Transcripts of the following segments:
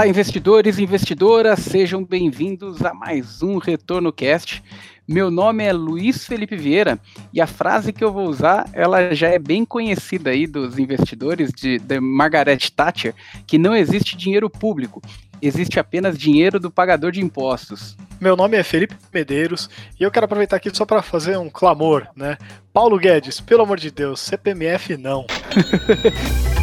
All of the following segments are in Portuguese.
Olá, investidores e investidoras, sejam bem-vindos a mais um Retorno Cast. Meu nome é Luiz Felipe Vieira e a frase que eu vou usar, ela já é bem conhecida aí dos investidores de, de Margaret Thatcher, que não existe dinheiro público, existe apenas dinheiro do pagador de impostos. Meu nome é Felipe Medeiros e eu quero aproveitar aqui só para fazer um clamor, né? Paulo Guedes, pelo amor de Deus, CPMF não.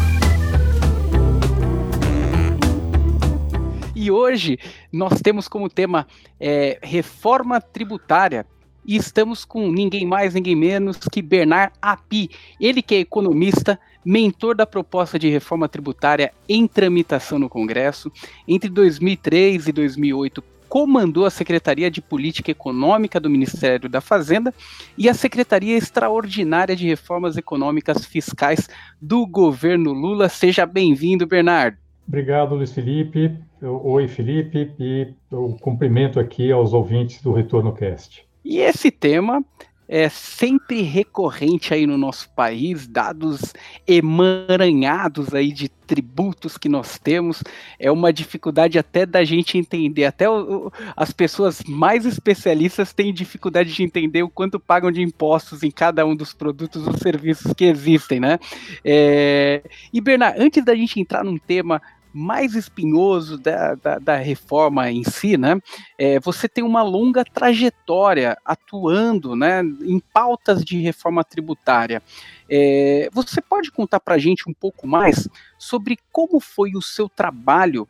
E hoje nós temos como tema é, reforma tributária. E estamos com ninguém mais, ninguém menos que Bernard Api. Ele que é economista, mentor da proposta de reforma tributária em tramitação no Congresso. Entre 2003 e 2008, comandou a Secretaria de Política Econômica do Ministério da Fazenda e a Secretaria Extraordinária de Reformas Econômicas Fiscais do governo Lula. Seja bem-vindo, Bernardo. Obrigado, Luiz Felipe. Oi, Felipe, e o cumprimento aqui aos ouvintes do Retorno Cast. E esse tema é sempre recorrente aí no nosso país, dados emaranhados aí de tributos que nós temos, é uma dificuldade até da gente entender, até o, as pessoas mais especialistas têm dificuldade de entender o quanto pagam de impostos em cada um dos produtos ou serviços que existem, né? É, e Bernard, antes da gente entrar num tema mais espinhoso da, da, da reforma em si, né? É, você tem uma longa trajetória atuando né, em pautas de reforma tributária. É, você pode contar para a gente um pouco mais sobre como foi o seu trabalho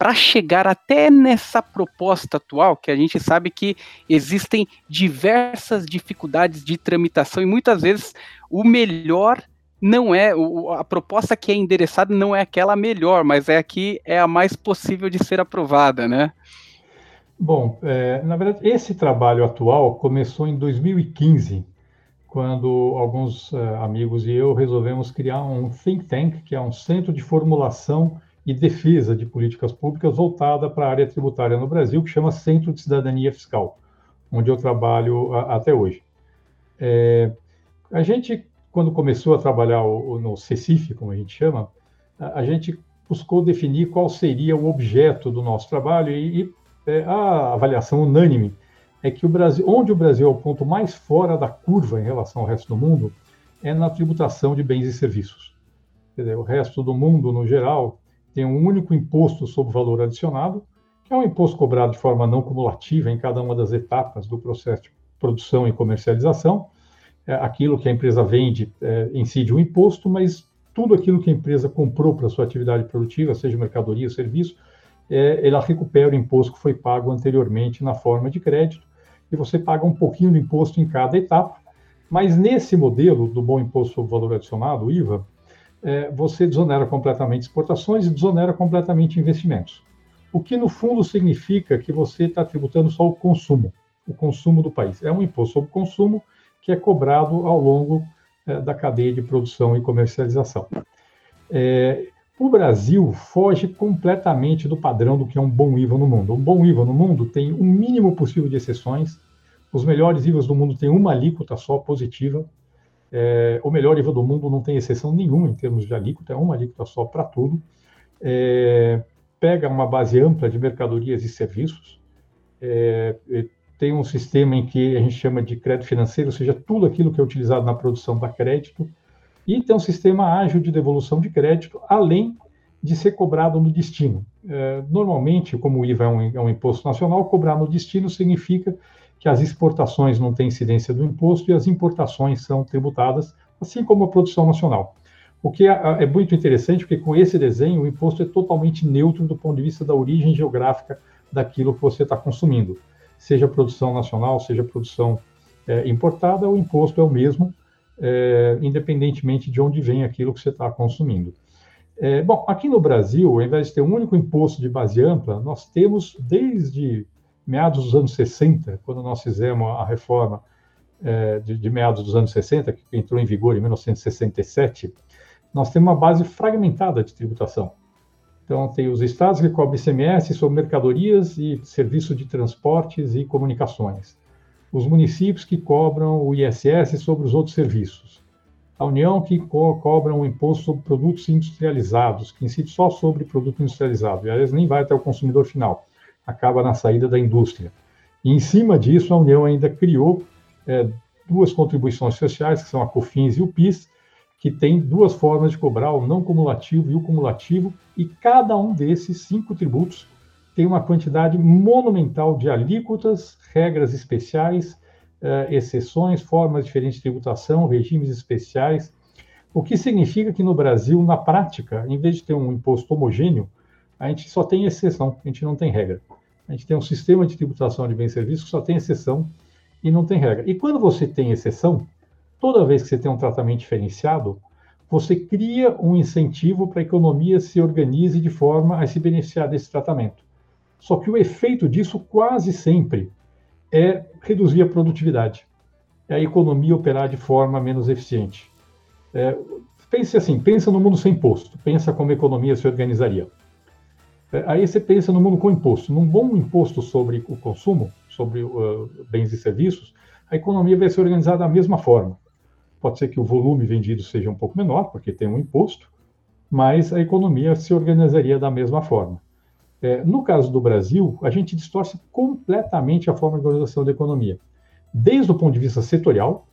para chegar até nessa proposta atual, que a gente sabe que existem diversas dificuldades de tramitação e muitas vezes o melhor não é a proposta que é endereçada não é aquela melhor, mas é a que é a mais possível de ser aprovada, né? Bom, é, na verdade, esse trabalho atual começou em 2015, quando alguns é, amigos e eu resolvemos criar um think tank, que é um centro de formulação e defesa de políticas públicas voltada para a área tributária no Brasil, que chama Centro de Cidadania Fiscal, onde eu trabalho a, até hoje. É, a gente quando começou a trabalhar o, o, no CECIF, como a gente chama, a, a, gente buscou definir qual seria o objeto do nosso trabalho e, e é, a avaliação unânime é que o Brasil, onde o Brasil é o ponto mais fora da curva em relação ao resto do mundo, é na tributação de bens e serviços. Dizer, o resto do mundo, no geral, tem um único imposto sobre valor adicionado, que é um imposto cobrado de forma não cumulativa em cada uma das etapas do processo de produção e comercialização, aquilo que a empresa vende é, incide um imposto, mas tudo aquilo que a empresa comprou para sua atividade produtiva, seja mercadoria serviço, é, ela recupera o imposto que foi pago anteriormente na forma de crédito, e você paga um pouquinho do imposto em cada etapa, mas nesse modelo do bom imposto sobre valor adicionado, o IVA, é, você desonera completamente exportações e desonera completamente investimentos. O que, no fundo, significa que você está tributando só o consumo, o consumo do país. É um imposto sobre consumo que é cobrado ao longo é, da cadeia de produção e comercialização. É, o Brasil foge completamente do padrão do que é um bom IVA no mundo. Um bom IVA no mundo tem o um mínimo possível de exceções. Os melhores IVAs do mundo têm uma alíquota só positiva. É, o melhor IVA do mundo não tem exceção nenhuma em termos de alíquota, é uma alíquota só para tudo. É, pega uma base ampla de mercadorias e serviços. É, tem um sistema em que a gente chama de crédito financeiro, ou seja, tudo aquilo que é utilizado na produção da crédito, e tem um sistema ágil de devolução de crédito, além de ser cobrado no destino. É, normalmente, como o IVA é um, é um, imposto nacional, cobrar no destino significa que as exportações não têm incidência do imposto e as importações são tributadas, assim como a produção nacional. O que é, é muito interessante, porque com esse desenho, o imposto é totalmente neutro do ponto de vista da origem geográfica daquilo que você está consumindo seja produção nacional, seja produção é, importada, o imposto é o mesmo, é, independentemente de onde vem aquilo que você está consumindo. É, bom, aqui no Brasil, ao invés de ter um único imposto de base ampla, nós temos desde meados dos anos 60, quando nós fizemos a reforma é, de, de, meados dos anos 60, que entrou em vigor em 1967, nós temos uma base fragmentada de tributação. Então, tem os estados que cobram ICMS sobre mercadorias e serviços de transportes e comunicações. Os municípios que cobram o ISS sobre os outros serviços. A União que co cobra um imposto sobre produtos industrializados, que incide só sobre produto industrializado, e às vezes nem vai até o consumidor final, acaba na saída da indústria. E em cima disso, a União ainda criou é, duas contribuições sociais, que são a COFINS e o PIS, que tem duas formas de cobrar, o não cumulativo e o cumulativo, e cada um desses cinco tributos tem uma quantidade monumental de alíquotas, regras especiais, uh, exceções, formas diferentes de tributação, regimes especiais, o que significa que no Brasil, na prática, em vez de ter um imposto homogêneo, a gente só tem exceção, a gente não tem regra. A gente tem um sistema de tributação de bens e serviços que só tem exceção e não tem regra. E quando você tem exceção, toda vez que você tem um tratamento diferenciado, você cria um incentivo para a economia se organize de forma a se beneficiar desse tratamento. Só que o efeito disso quase sempre é reduzir a produtividade, é a economia operar de forma menos eficiente. É, pense assim, pensa no mundo sem imposto, pensa como a economia se organizaria. É, aí você pensa no mundo com imposto. Num bom imposto sobre o consumo, sobre uh, bens e serviços, a economia vai se organizar da mesma forma. Pode ser que o volume vendido seja um pouco menor, porque tem um imposto, mas a economia se organizaria da mesma forma. É, no caso do Brasil, a gente distorce completamente a forma de organização da economia, desde o ponto de vista setorial,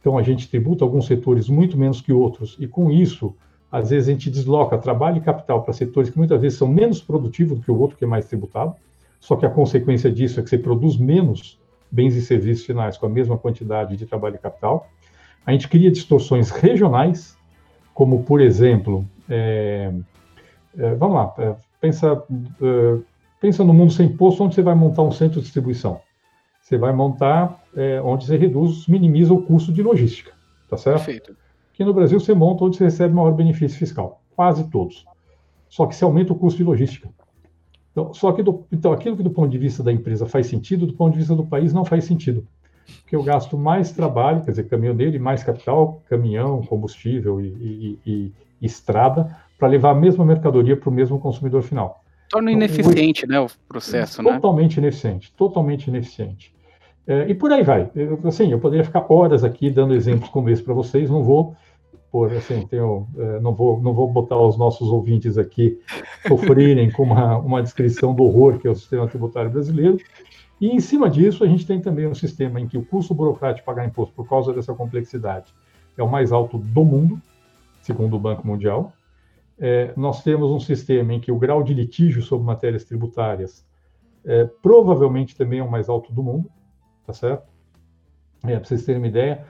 então a gente tributa alguns setores muito menos que outros, e com isso, às vezes a gente desloca trabalho e capital para setores que muitas vezes são menos produtivos do que o outro que é mais tributado, só que a consequência disso é que você produz menos bens e serviços finais com a mesma quantidade de trabalho e capital. A gente cria distorções regionais, como, por exemplo, é, é, vamos lá, é, pensa, é, pensa no mundo sem imposto, onde você vai montar um centro de distribuição. Você vai montar é, onde você reduz, minimiza o custo de logística, tá certo? Perfeito. Aqui no Brasil você monta onde você recebe maior benefício fiscal, quase todos. Só que você aumenta o custo de logística. Então, só que do, então aquilo que do ponto de vista da empresa faz sentido, do ponto de vista do país não faz sentido que eu gasto mais trabalho, quer dizer, caminhão dele, mais capital, caminhão, combustível e, e, e, e estrada, para levar a mesma mercadoria para o mesmo consumidor final. Torna então, ineficiente, o, né, o processo, totalmente né? Totalmente ineficiente, totalmente ineficiente. É, e por aí vai. Eu, assim, eu poderia ficar horas aqui dando exemplos como esse para vocês, não vou por assim, tenho, é, não vou não vou botar os nossos ouvintes aqui sofrerem com uma, uma descrição do horror que é o sistema tributário brasileiro, e em cima disso, a gente tem também um sistema em que o custo burocrático de pagar imposto por causa dessa complexidade é o mais alto do mundo, segundo o Banco Mundial. É, nós temos um sistema em que o grau de litígio sobre matérias tributárias é, provavelmente também é o mais alto do mundo, tá certo? É, para vocês terem uma ideia,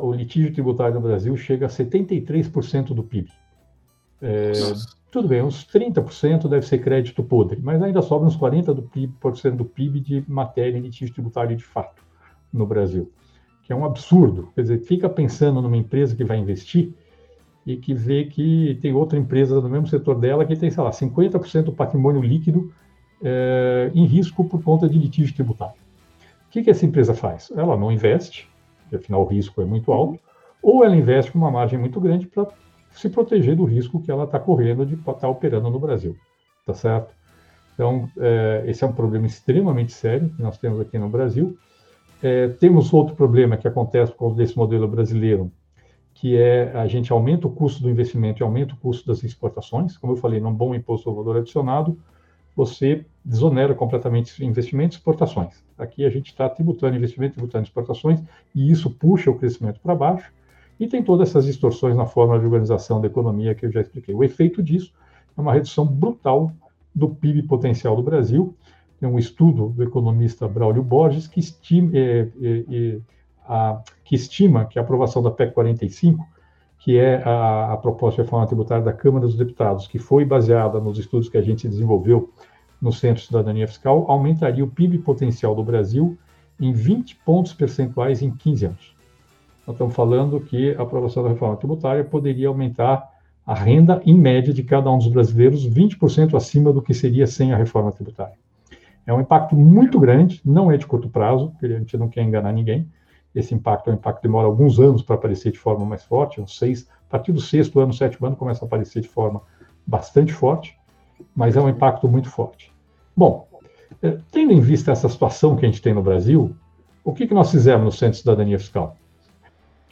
o litígio tributário no Brasil chega a 73% do PIB. É, tudo bem, uns 30% deve ser crédito podre, mas ainda sobra uns 40% do PIB, do PIB de matéria litígio tributário de fato no Brasil, que é um absurdo. Quer dizer, fica pensando numa empresa que vai investir e que vê que tem outra empresa no mesmo setor dela que tem, sei lá, 50% do patrimônio líquido é, em risco por conta de litígio tributário. O que, que essa empresa faz? Ela não investe, afinal o risco é muito alto, ou ela investe com uma margem muito grande para se proteger do risco que ela está correndo de estar tá operando no Brasil, tá certo? Então, é, esse é um problema extremamente sério que nós temos aqui no Brasil. É, temos outro problema que acontece por causa modelo brasileiro, que é a gente aumenta o custo do investimento e aumenta o custo das exportações. Como eu falei, num bom imposto ao valor adicionado, você desonera completamente investimentos e exportações. Aqui a gente está tributando investimento, tributando exportações, e isso puxa o crescimento para baixo, e tem todas essas distorções na forma de organização da economia que eu já expliquei. O efeito disso é uma redução brutal do PIB potencial do Brasil. Tem um estudo do economista Braulio Borges que estima, é, é, a, que, estima que a aprovação da PEC 45, que é a, a proposta de reforma tributária da Câmara dos Deputados, que foi baseada nos estudos que a gente desenvolveu no Centro de Cidadania Fiscal, aumentaria o PIB potencial do Brasil em 20 pontos percentuais em 15 anos nós estamos falando que a aprovação da reforma tributária poderia aumentar a renda, em média, de cada um dos brasileiros 20% acima do que seria sem a reforma tributária. É um impacto muito grande, não é de curto prazo, porque a gente não quer enganar ninguém. Esse impacto é um impacto que demora alguns anos para aparecer de forma mais forte, uns seis, a partir do sexto ano, sétimo ano, começa a aparecer de forma bastante forte, mas é um impacto muito forte. Bom, eh, tendo em vista essa situação que a gente tem no Brasil, o que, que nós fizemos no Centro de Cidadania Fiscal?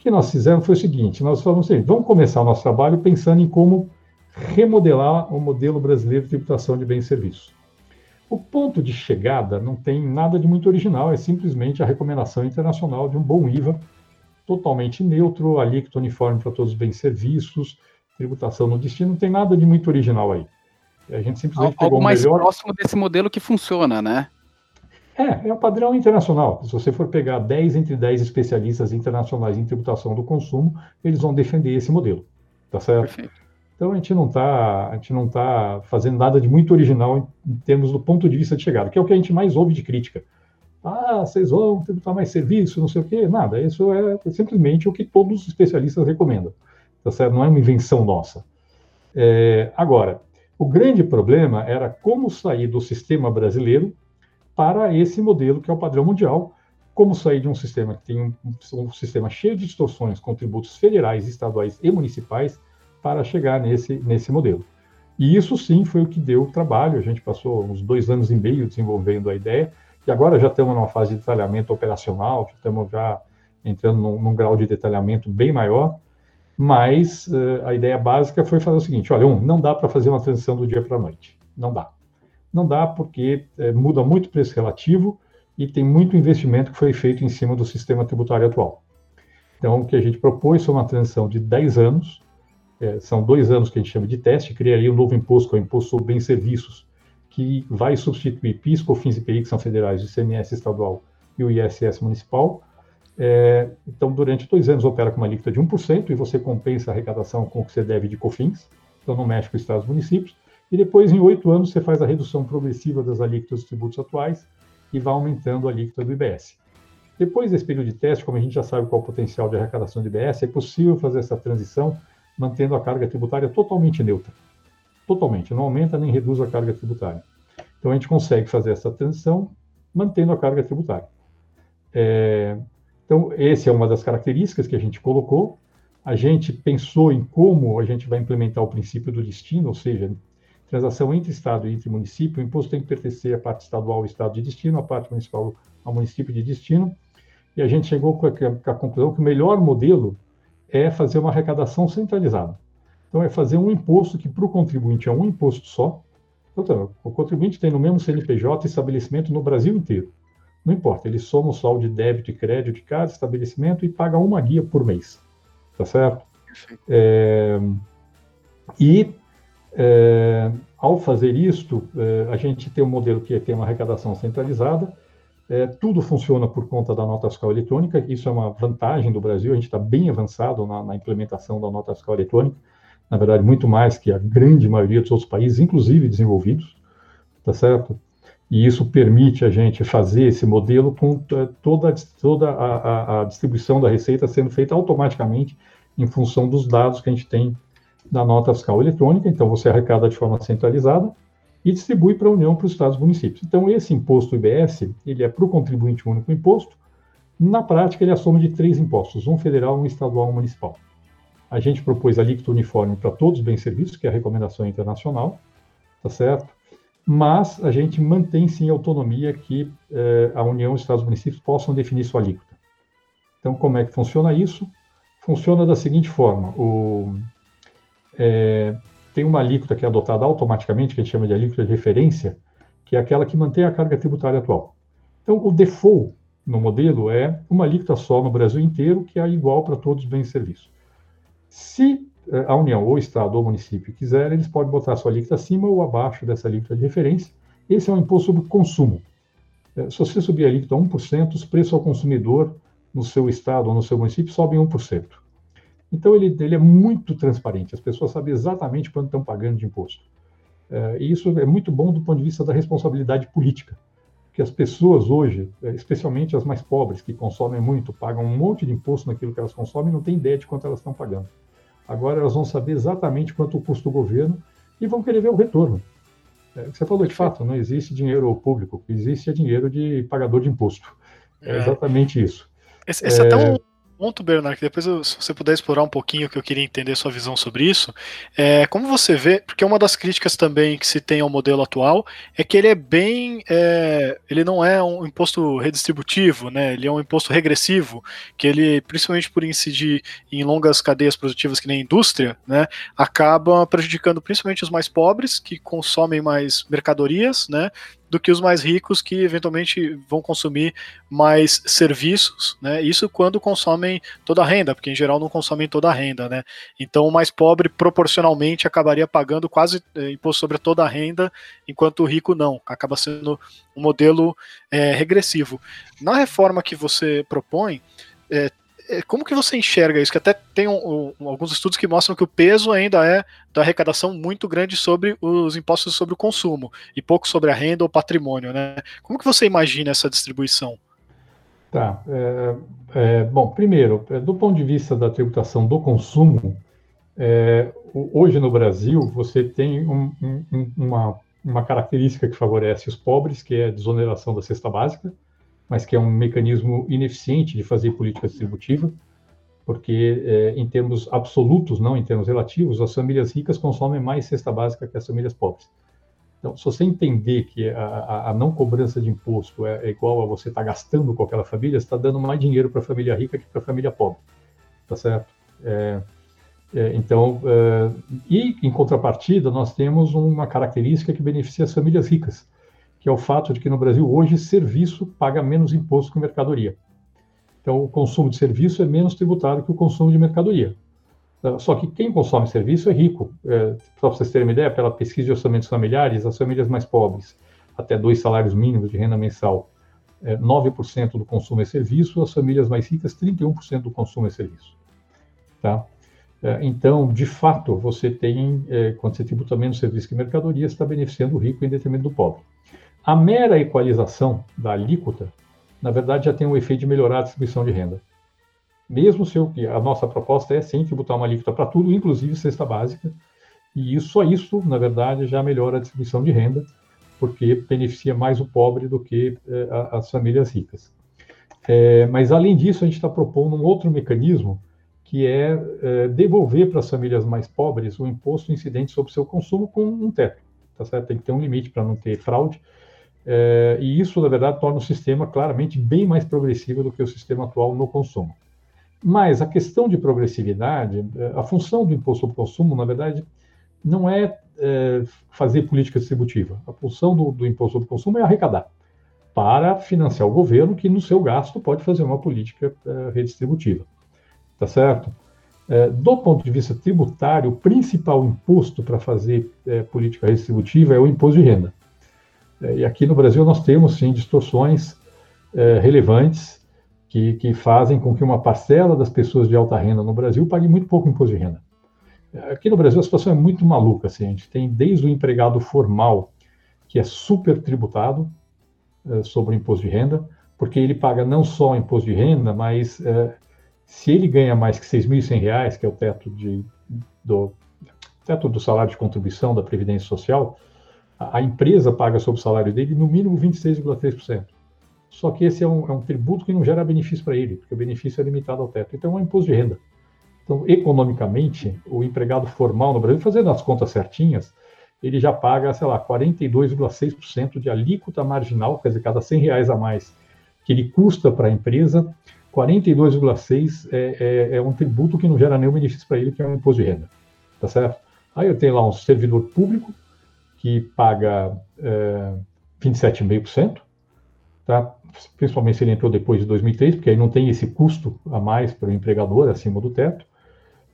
Que nós fizemos foi o seguinte: nós falamos assim, vamos começar o nosso trabalho pensando em como remodelar o modelo brasileiro de tributação de bens e serviços. O ponto de chegada não tem nada de muito original, é simplesmente a recomendação internacional de um bom IVA totalmente neutro, alíquota uniforme para todos os bens e serviços, tributação no destino, não tem nada de muito original aí. A gente simplesmente Algo pegou o mais melhor... próximo desse modelo que funciona, né? É, é o padrão internacional. Se você for pegar 10 entre 10 especialistas internacionais em tributação do consumo, eles vão defender esse modelo. Tá certo? Perfeito. Então a gente não está, a gente não tá fazendo nada de muito original em, em, termos do ponto de vista de chegada, que é o que a gente mais ouve de crítica. Ah, vocês vão tributar mais serviço, não sei o quê. Nada, isso é simplesmente o que todos os especialistas recomendam. Tá certo? Não é uma invenção nossa. É, agora, o grande problema era como sair do sistema brasileiro para esse modelo que é o padrão mundial, como sair de um sistema que tem um, um sistema cheio de distorções com tributos federais, estaduais e municipais para chegar nesse, nesse modelo. E isso sim foi o que deu trabalho. A gente passou uns dois anos e meio desenvolvendo a ideia, e agora já estamos numa fase de detalhamento operacional, estamos já entrando num, num grau de detalhamento bem maior, mas uh, a ideia básica foi fazer o seguinte: olha, um, não dá para fazer uma transição do dia para a noite. Não dá. Não dá porque uh, muda muito o preço relativo e tem muito investimento que foi feito em cima do sistema tributário atual. Então, o que a gente propôs foi uma transição de 10 anos, é, são dois anos que a gente chama de teste, criaria um novo imposto, que é o Imposto sobre Bens e Serviços, que vai substituir PIS, COFINS e IPI, que são federais, o ICMS estadual e o ISS municipal. É, então, durante dois anos, opera com uma alíquota de 1% e você compensa a arrecadação com o que você deve de COFINS, então não mexe com estados e municípios. E depois, em oito anos, você faz a redução progressiva das alíquotas dos tributos atuais e vai aumentando a alíquota do IBS. Depois desse período de teste, como a gente já sabe qual é o potencial de arrecadação do IBS, é possível fazer essa transição mantendo a carga tributária totalmente neutra. Totalmente, não aumenta nem reduz a carga tributária. Então a gente consegue fazer essa transição mantendo a carga tributária. É, então, essa é uma das características que a gente colocou. A gente pensou em como a gente vai implementar o princípio do destino, ou seja, transação entre Estado e entre município, o imposto tem que pertencer à parte estadual ao Estado de destino, à parte municipal ao município de destino. E a gente chegou com a, com a conclusão que o melhor modelo é fazer uma arrecadação centralizada. Então, é fazer um imposto que para o contribuinte é um imposto só. Então, o contribuinte tem no mesmo CNPJ estabelecimento no Brasil inteiro. Não importa, ele soma o saldo de débito e crédito de cada estabelecimento e paga uma guia por mês. Tá certo? É, e é, ao fazer isto, é, a gente tem um modelo que tem uma arrecadação centralizada, é, tudo funciona por conta da nota fiscal eletrônica, isso é uma vantagem do Brasil, a gente está bem avançado na, na, implementação da nota fiscal eletrônica, na verdade, muito mais que a grande maioria dos outros países, inclusive desenvolvidos, tá certo? E isso permite a gente fazer esse modelo com toda, toda a, a, a distribuição da receita sendo feita automaticamente em função dos dados que a gente tem da nota fiscal eletrônica, então você arrecada de forma centralizada, e distribui para a União, para os estados e municípios. Então, esse imposto IBS, ele é para o contribuinte único imposto. Na prática, ele é a soma de três impostos, um federal, um estadual e um municipal. A gente propôs a alíquota uniforme para todos os bens e serviços, que é a recomendação internacional, tá certo? Mas a gente mantém sim a autonomia que eh, a União os estados e municípios possam definir sua alíquota. Então, como é que funciona isso? Funciona da seguinte forma: o, é, tem uma alíquota que é adotada automaticamente, que a gente chama de alíquota de referência, que é aquela que mantém a carga tributária atual. Então, o default no modelo é uma alíquota só no Brasil inteiro, que é igual para todos os bens e serviços. Se eh, a União, ou o Estado, ou o município quiser, eles podem botar a sua alíquota acima ou abaixo dessa alíquota de referência. Esse é um imposto sobre consumo. Eh, se você subir a alíquota a 1%, os preços ao consumidor no seu estado ou no seu município sobem 1%. Então, ele, ele é muito transparente, as pessoas sabem exatamente quanto estão pagando de imposto. É, e isso é muito bom do ponto de vista da responsabilidade política, que as pessoas hoje, é, especialmente as mais pobres, que consomem muito, pagam um monte de imposto naquilo que elas consomem e não têm ideia de quanto elas estão pagando. Agora elas vão saber exatamente quanto custa o governo e vão querer ver o retorno. É, você falou de fato, não existe dinheiro público, existe é dinheiro de pagador de imposto. É, é. exatamente isso. Esse, esse é, até um ponto, Bernardo, que depois se você puder explorar um pouquinho, que eu queria entender sua visão sobre isso, é como você vê, porque uma das críticas também que se tem ao modelo atual é que ele é bem, é, ele não é um imposto redistributivo, né? Ele é um imposto regressivo, que ele, principalmente por incidir em longas cadeias produtivas que nem a indústria, né, acaba prejudicando principalmente os mais pobres que consomem mais mercadorias, né? Do que os mais ricos que eventualmente vão consumir mais serviços, né? Isso quando consomem toda a renda, porque em geral não consomem toda a renda, né? Então o mais pobre proporcionalmente acabaria pagando quase é, imposto sobre toda a renda, enquanto o rico não. Acaba sendo um modelo é, regressivo. Na reforma que você propõe, é, como que você enxerga isso? Que até tem um, um, alguns estudos que mostram que o peso ainda é da arrecadação muito grande sobre os impostos sobre o consumo e pouco sobre a renda ou patrimônio, né? Como que você imagina essa distribuição? Tá. É, é, bom, primeiro, é, do ponto de vista da tributação do consumo, é, hoje no Brasil você tem um, uma, uma característica que favorece os pobres, que é a desoneração da cesta básica mas que é um mecanismo ineficiente de fazer política distributiva, porque é, em termos absolutos, não em termos relativos, as famílias ricas consomem mais cesta básica que as famílias pobres. Então, se você entender que a, a não cobrança de imposto é, é igual a você estar tá gastando com aquela família, você está dando mais dinheiro para a família rica que para a família pobre, tá certo? É, é, então, é, e em contrapartida, nós temos uma característica que beneficia as famílias ricas, que é o fato de que no Brasil hoje serviço paga menos imposto que mercadoria. Então, o consumo de serviço é menos tributado que o consumo de mercadoria. Ah, só que quem consome serviço é rico. É, para vocês terem uma ideia, pela pesquisa de orçamentos familiares, as famílias mais pobres, até dois salários mínimos de renda mensal, é, 9% do consumo é serviço, as famílias mais ricas, 31% do consumo é serviço. Tá? É, então, de fato, você tem, é, quando você tributa menos serviço que mercadoria, está beneficiando o rico em detrimento do pobre. A mera equalização da alíquota, na verdade, já tem um efeito de melhorar a distribuição de renda. Mesmo se eu, a nossa proposta é sim tributar uma alíquota para tudo, inclusive cesta básica, e isso, só isso, na verdade, já melhora a distribuição de renda, porque beneficia mais o pobre do que eh, as famílias ricas. É, mas, além disso, a gente está propondo um outro mecanismo, que é, é devolver para as famílias mais pobres o imposto incidente sobre o seu consumo com um teto. Tá certo? Tem que ter um limite para não ter fraude. É, e isso, na verdade, torna o sistema claramente bem mais progressivo do que o sistema atual no consumo. Mas a questão de progressividade, é, a função do imposto sobre consumo, na verdade, não é, é fazer política distributiva. A função do, do, imposto sobre consumo é arrecadar, para financiar o governo, que no seu gasto pode fazer uma política é, redistributiva. Tá certo? É, do ponto de vista tributário, o principal imposto para fazer política redistributiva é o imposto de renda. É, e aqui no Brasil nós temos, sim, distorções é, relevantes que, que fazem com que uma parcela das pessoas de alta renda no Brasil pague muito pouco imposto de renda. Aqui no Brasil a situação é muito maluca. Assim, a gente tem desde o empregado formal, que é super tributado é, sobre o imposto de renda, porque ele paga não só o imposto de renda, mas é, se ele ganha mais que R$ 6.100, que é o teto, de, do, teto do salário de contribuição da Previdência Social, a empresa paga sobre o salário dele no mínimo 26,3%. Só que esse é um, é um, tributo que não gera benefício para ele, porque o benefício é limitado ao teto. Então é um imposto de renda. Então, economicamente, o empregado formal no Brasil, fazendo as contas certinhas, ele já paga, sei lá, 42,6% de alíquota marginal, quer dizer, cada 100 reais a mais que ele custa para a empresa, 42,6% é, é, é, um tributo que não gera nenhum benefício para ele, que é um imposto de renda. Tá certo? Aí eu tenho lá um servidor público que paga é, 27,5%, tá? principalmente se ele entrou depois de 2003, porque aí não tem esse custo a mais para o empregador acima do teto.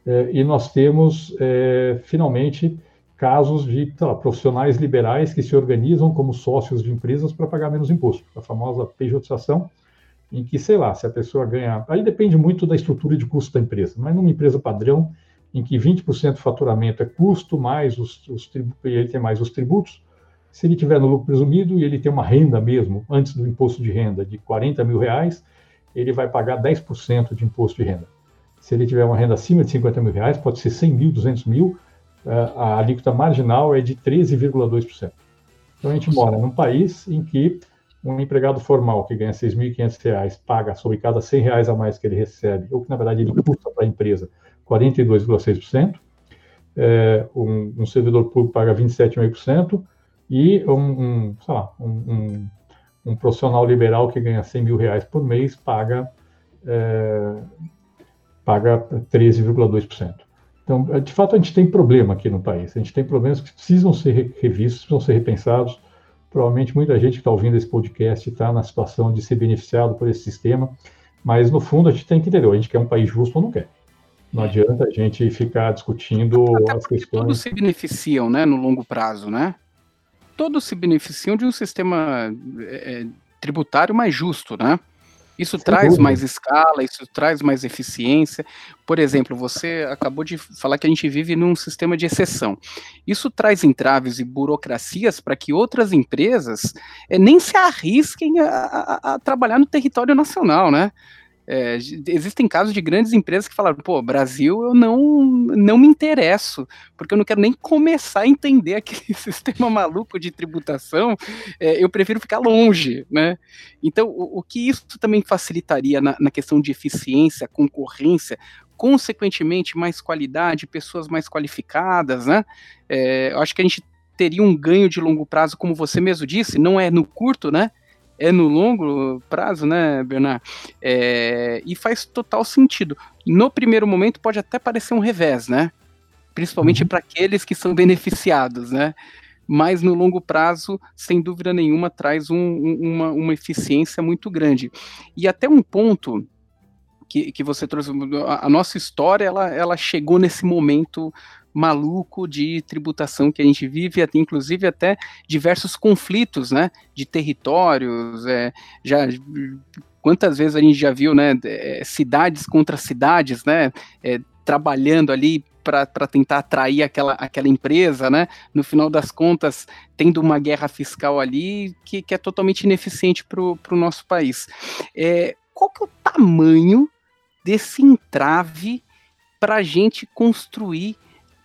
É, e nós temos, é, finalmente, casos de profissionais liberais que se organizam como sócios de empresas para pagar menos imposto, a famosa pejotização, em que, sei lá, se a pessoa ganha. Aí depende muito da estrutura de custo da empresa, mas numa empresa padrão, em que 20% do faturamento é custo, mais os, os tributos, e ele tem mais os tributos, se ele tiver no lucro presumido e ele tem uma renda mesmo, antes do imposto de renda, de 40 mil reais, ele vai pagar 10% de imposto de renda. Se ele tiver uma renda acima de 50 mil reais, pode ser 100 mil, 200 mil, eh, a alíquota marginal é de 13,2%. Então a gente mora num país em que um empregado formal que ganha R$ 6.500 paga sobre cada 100 reais a mais que ele recebe, ou que na verdade ele custa para a empresa 42,6%, é, um, um, servidor público paga 27,5% e um, um, sei lá, um, um, profissional liberal que ganha 100 mil reais por mês paga, é, paga 13,2%. Então, de fato, a gente tem problema aqui no país. A gente tem problemas que precisam ser revistos, precisam ser repensados. Provavelmente muita gente que está ouvindo esse podcast está na situação de ser beneficiado por esse sistema, mas no fundo a gente tem que entender: a gente quer um país justo ou não quer. Não adianta a gente ficar discutindo as questões. Todos se beneficiam, né, no longo prazo, né? Todos se beneficiam de um sistema é, tributário mais justo, né? Isso Sem traz dúvida. mais escala, isso traz mais eficiência. Por exemplo, você acabou de falar que a gente vive num sistema de exceção. Isso traz entraves e burocracias para que outras empresas é, nem se arrisquem a, a, a trabalhar no território nacional, né? É, existem casos de grandes empresas que falaram, pô, Brasil, eu não, não me interesso, porque eu não quero nem começar a entender aquele sistema maluco de tributação, é, eu prefiro ficar longe, né? Então, o, o que isso também facilitaria na, na questão de eficiência, concorrência, consequentemente, mais qualidade, pessoas mais qualificadas, né? É, eu acho que a gente teria um ganho de longo prazo, como você mesmo disse, não é no curto, né? É no longo prazo, né, Bernard? É, e faz total sentido. No primeiro momento pode até parecer um revés, né? Principalmente uhum. para aqueles que são beneficiados, né? Mas no longo prazo, sem dúvida nenhuma, traz um, uma, uma eficiência muito grande. E até um ponto que, que você trouxe, a, a nossa história, ela, ela chegou nesse momento maluco de tributação que a gente vive, até, inclusive até diversos conflitos, né, de territórios, é, já quantas vezes a gente já viu, né, é, cidades contra cidades, né, é, trabalhando ali para tentar atrair aquela, aquela empresa, né? No final das contas, tendo uma guerra fiscal ali que, que é totalmente ineficiente para o nosso país. É, qual que é o tamanho desse entrave para a gente construir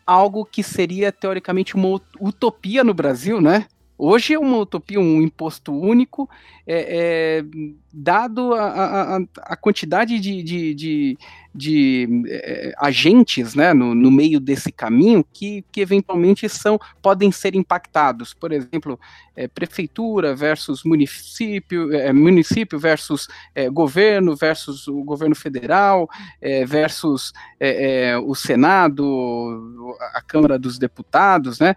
algo que seria teoricamente uma utopia no Brasil, né? Hoje é uma utopia, um imposto único, é, é dado a, a, a quantidade de, de, de, de é, agentes né, no, no, meio desse caminho que, que eventualmente são, podem ser impactados. Por exemplo, é, prefeitura versus município, é, município versus é, governo versus o governo federal é, versus o Senado, a Câmara dos Deputados, né?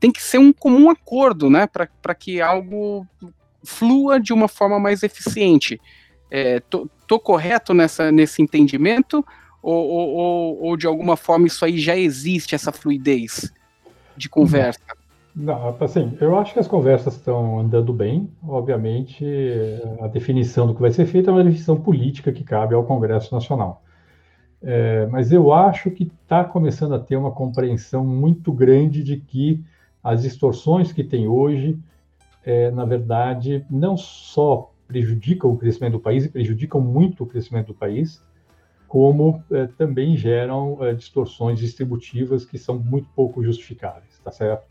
tem que ser um comum acordo, né, para que algo flua de uma forma mais eficiente. É, tô, tô, correto nessa, nesse entendimento? Ou, ou, ou, de alguma forma isso aí já existe, essa fluidez de conversa? Não, assim, eu acho que as conversas estão andando bem. Obviamente, a definição do que vai ser feito é uma definição política que cabe ao Congresso Nacional. É, mas eu acho que está começando a ter uma compreensão muito grande de que as distorções que tem hoje é, na verdade, não só prejudicam o crescimento do país e prejudicam muito o crescimento do país, como é, também geram é, distorções distributivas que são muito pouco justificáveis, tá certo?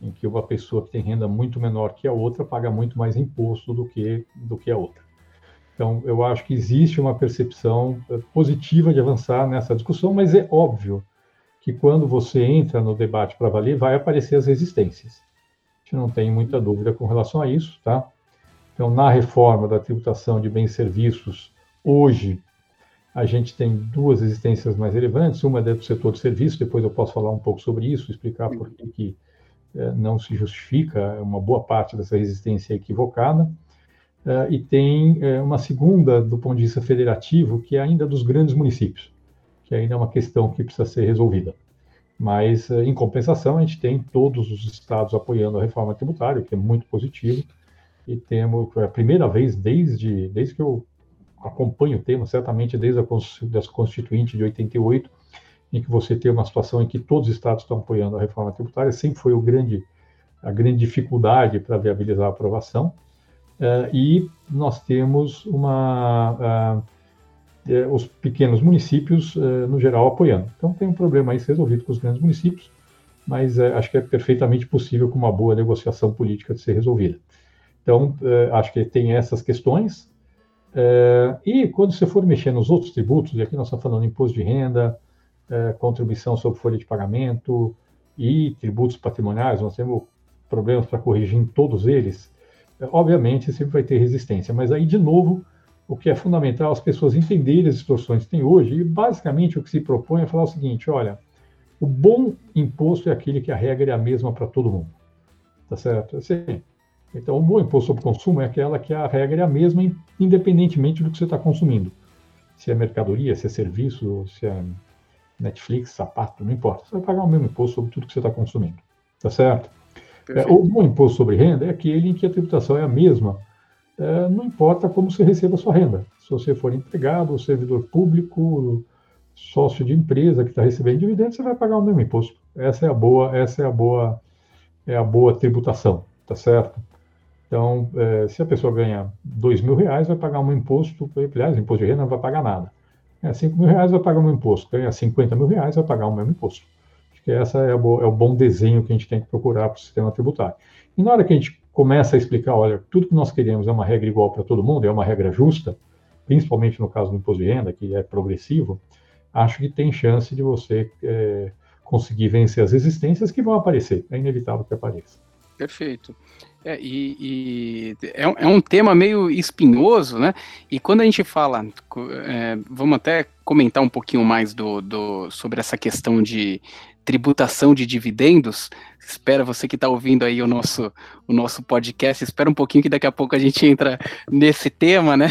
Em que uma pessoa que tem renda muito menor que a outra paga muito mais imposto do que do que a outra. Então, eu acho que existe uma percepção é, positiva de avançar nessa discussão, mas é óbvio que quando você entra no debate para valer, vai aparecer as resistências gente não tem muita dúvida com relação a isso, tá? Então, na reforma da tributação de bens e serviços, hoje, a gente tem duas existências mais relevantes. Uma é do setor de serviços, depois eu posso falar um pouco sobre isso, explicar por que, que é, não se justifica uma boa parte dessa resistência equivocada. É, e tem é, uma segunda, do ponto de vista federativo, que é ainda dos grandes municípios, que ainda é uma questão que precisa ser resolvida. Mas, eh, em compensação, a gente tem todos os estados apoiando a reforma tributária, o que é muito positivo. E temos, é a primeira vez desde, desde que eu acompanho o tema, certamente desde a Constituinte de 88, em que você tem uma situação em que todos os estados estão apoiando a reforma tributária, sempre foi o grande, a grande dificuldade para viabilizar a aprovação. Uh, e nós temos uma. Uh, eh, os pequenos municípios, eh, no geral, apoiando. Então, tem um problema aí resolvido com os grandes municípios, mas eh, acho que é perfeitamente possível com uma boa negociação política de ser resolvida. Então, é, acho que tem essas questões. É, e quando você for mexer nos outros tributos, e aqui nós estamos falando de imposto de renda, é, contribuição sobre folha de pagamento e tributos patrimoniais, nós temos problemas para corrigir em todos eles, é, obviamente sempre vai ter resistência. Mas aí, de novo, o que é fundamental as pessoas entenderem as distorções que tem hoje, e basicamente o que se propõe é falar o seguinte: olha, o bom imposto é aquele que a regra é a mesma para todo mundo. Tá certo? Assim, então, o bom imposto sobre consumo é aquela que a regra é a mesma, independentemente do que você está consumindo. Se é mercadoria, se é serviço, se é Netflix, sapato, não importa. Você vai pagar o mesmo imposto sobre tudo que você está consumindo. Tá certo? É, o bom imposto sobre renda é aquele em que a tributação é a mesma, é, não importa como você receba a sua renda. Se você for empregado, servidor público, sócio de empresa que está recebendo dividendos, você vai pagar o mesmo imposto. Essa é a boa, essa é a boa, é a boa tributação, tá certo? Então, é, se a pessoa ganha dois mil reais, vai pagar um imposto, aliás, imposto de renda não vai pagar nada. Ganha cinco mil reais, vai pagar um imposto. Ganha 50 mil reais, vai pagar o mesmo imposto. Acho que essa é, bo, é o bom desenho que a gente tem que procurar para o sistema tributário. E na hora que a gente começa a explicar, olha, tudo que nós queremos é uma regra igual para todo mundo, é uma regra justa, principalmente no caso do imposto de renda, que é progressivo, acho que tem chance de você é, conseguir vencer as resistências que vão aparecer. É inevitável que apareça. Perfeito. É, e, e é, é, um tema meio espinhoso, né? E quando a gente fala, é, vamos até comentar um pouquinho mais do, do, sobre essa questão de tributação de dividendos. Espera você que está ouvindo aí o nosso, o nosso podcast, espera um pouquinho que daqui a pouco a gente entra nesse tema, né?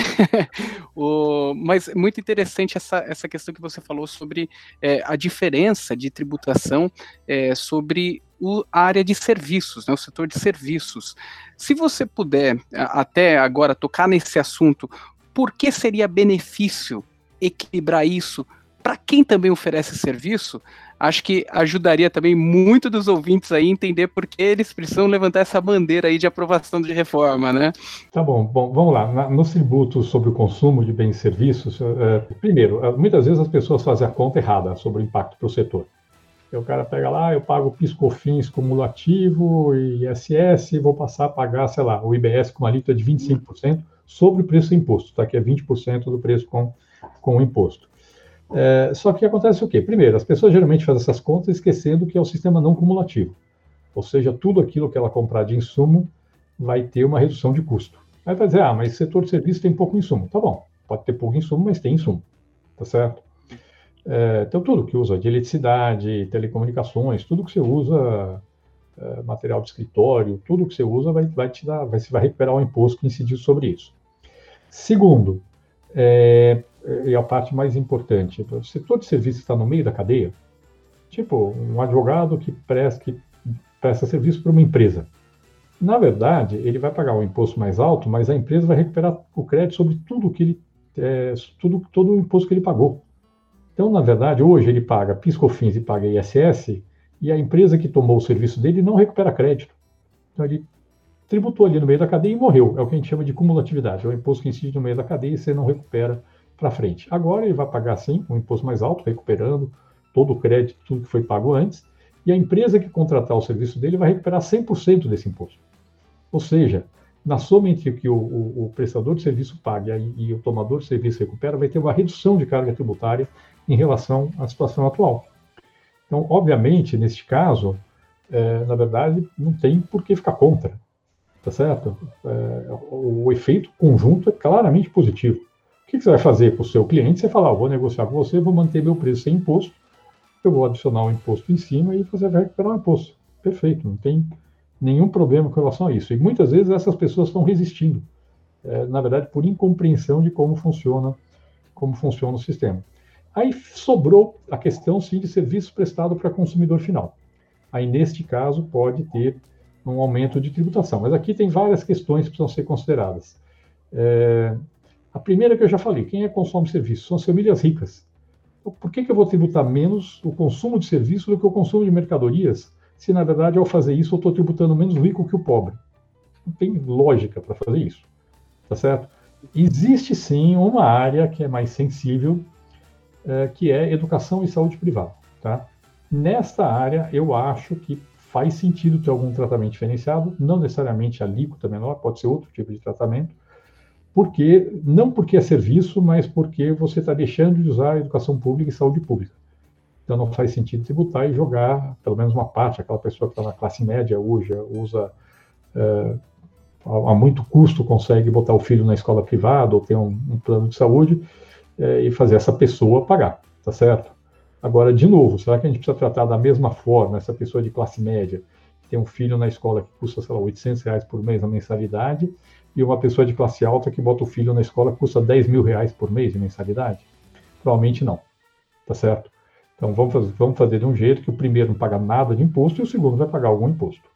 o, mas muito interessante essa, essa questão que você falou sobre é, a diferença de tributação é, sobre o, a área de serviços, né, o setor de serviços. Se você puder até agora tocar nesse assunto, por que seria benefício equilibrar isso para quem também oferece serviço, acho que ajudaria também muito dos ouvintes aí a entender por que eles precisam levantar essa bandeira aí de aprovação de reforma, né? Tá bom, bom, vamos lá. Nos tributos sobre o consumo de bens e serviços, é, primeiro, é, muitas vezes as pessoas fazem a conta errada sobre o impacto para o setor. o cara pega lá, eu pago piscofins cumulativo e ISS, vou passar a pagar, sei lá, o IBS com uma alíquota de 25% sobre o preço do imposto, tá? que é 20% do preço com, com o imposto. É, só que acontece o quê? Primeiro, as pessoas geralmente fazem essas contas esquecendo que é o sistema não cumulativo. Ou seja, tudo aquilo que ela comprar de insumo vai ter uma redução de custo. Aí vai dizer, ah, mas setor de serviço tem pouco insumo. Tá bom, pode ter pouco insumo, mas tem insumo. Tá certo? É, então, tudo que usa de eletricidade, telecomunicações, tudo que você usa, é, material de escritório, tudo que você usa vai, vai te dar, vai, você vai recuperar o imposto que incidiu sobre isso. Segundo, é, e a parte mais importante, o setor de serviço está no meio da cadeia, tipo um advogado que presta, que presta serviço para uma empresa. Na verdade, ele vai pagar um imposto mais alto, mas a empresa vai recuperar o crédito sobre tudo que ele, é, tudo, todo o imposto que ele pagou. Então, na verdade, hoje ele paga PiscoFins e paga ISS, e a empresa que tomou o serviço dele não recupera crédito. Então, ele tributou ali no meio da cadeia e morreu. É o que a gente chama de cumulatividade. É o imposto que incide no meio da cadeia e você não recupera para frente. Agora ele vai pagar sim um imposto mais alto, recuperando todo o crédito, tudo que foi pago antes, e a empresa que contratar o serviço dele vai recuperar 100% desse imposto. Ou seja, na soma entre que o, o, o prestador de serviço paga e, e, o tomador de serviço recupera, vai ter uma redução de carga tributária em relação à situação atual. Então, obviamente, neste caso, é, na verdade, não tem por que ficar contra, tá certo? É, o, o efeito conjunto é claramente positivo. O que você vai fazer com o seu cliente? Você fala, ah, vou negociar com você, vou manter meu preço sem imposto, eu vou adicionar um imposto em cima e você vai recuperar o imposto. Perfeito, não tem nenhum problema com relação a isso. E muitas vezes essas pessoas estão resistindo, é, na verdade, por incompreensão de como funciona, como funciona o sistema. Aí sobrou a questão, sim, de serviço prestado para consumidor final. Aí, neste caso, pode ter um aumento de tributação. Mas aqui tem várias questões que precisam ser consideradas. É, a primeira que eu já falei, quem é consome serviço? São as famílias ricas. Então, por que, que eu vou tributar menos o consumo de serviço do que o consumo de mercadorias, se na verdade ao fazer isso eu estou tributando menos rico que o pobre? Não tem lógica para fazer isso, tá certo? Existe sim uma área que é mais sensível, é, que é educação e saúde privada, tá? Nesta área, eu acho que faz sentido ter algum tratamento diferenciado, não necessariamente alíquota menor, pode ser outro tipo de tratamento, porque não porque é serviço, mas porque você está deixando de usar a educação pública e saúde pública. Então não faz sentido tributar e jogar pelo menos uma parte, aquela pessoa que está na classe média hoje usa é, a, muito custo consegue botar o filho na escola privada ou ter um, um plano de saúde é, e fazer essa pessoa pagar, tá certo? Agora, de novo, será que a gente precisa tratar da mesma forma essa pessoa de classe média, que tem um filho na escola que custa, sei lá, 800 reais por mês na mensalidade, e uma pessoa de classe alta que bota o filho na escola custa 10 mil reais por mês de mensalidade? Provavelmente não, tá certo? Então vamos fazer, vamos fazer de um jeito que o primeiro não paga nada de imposto e o segundo vai pagar algum imposto,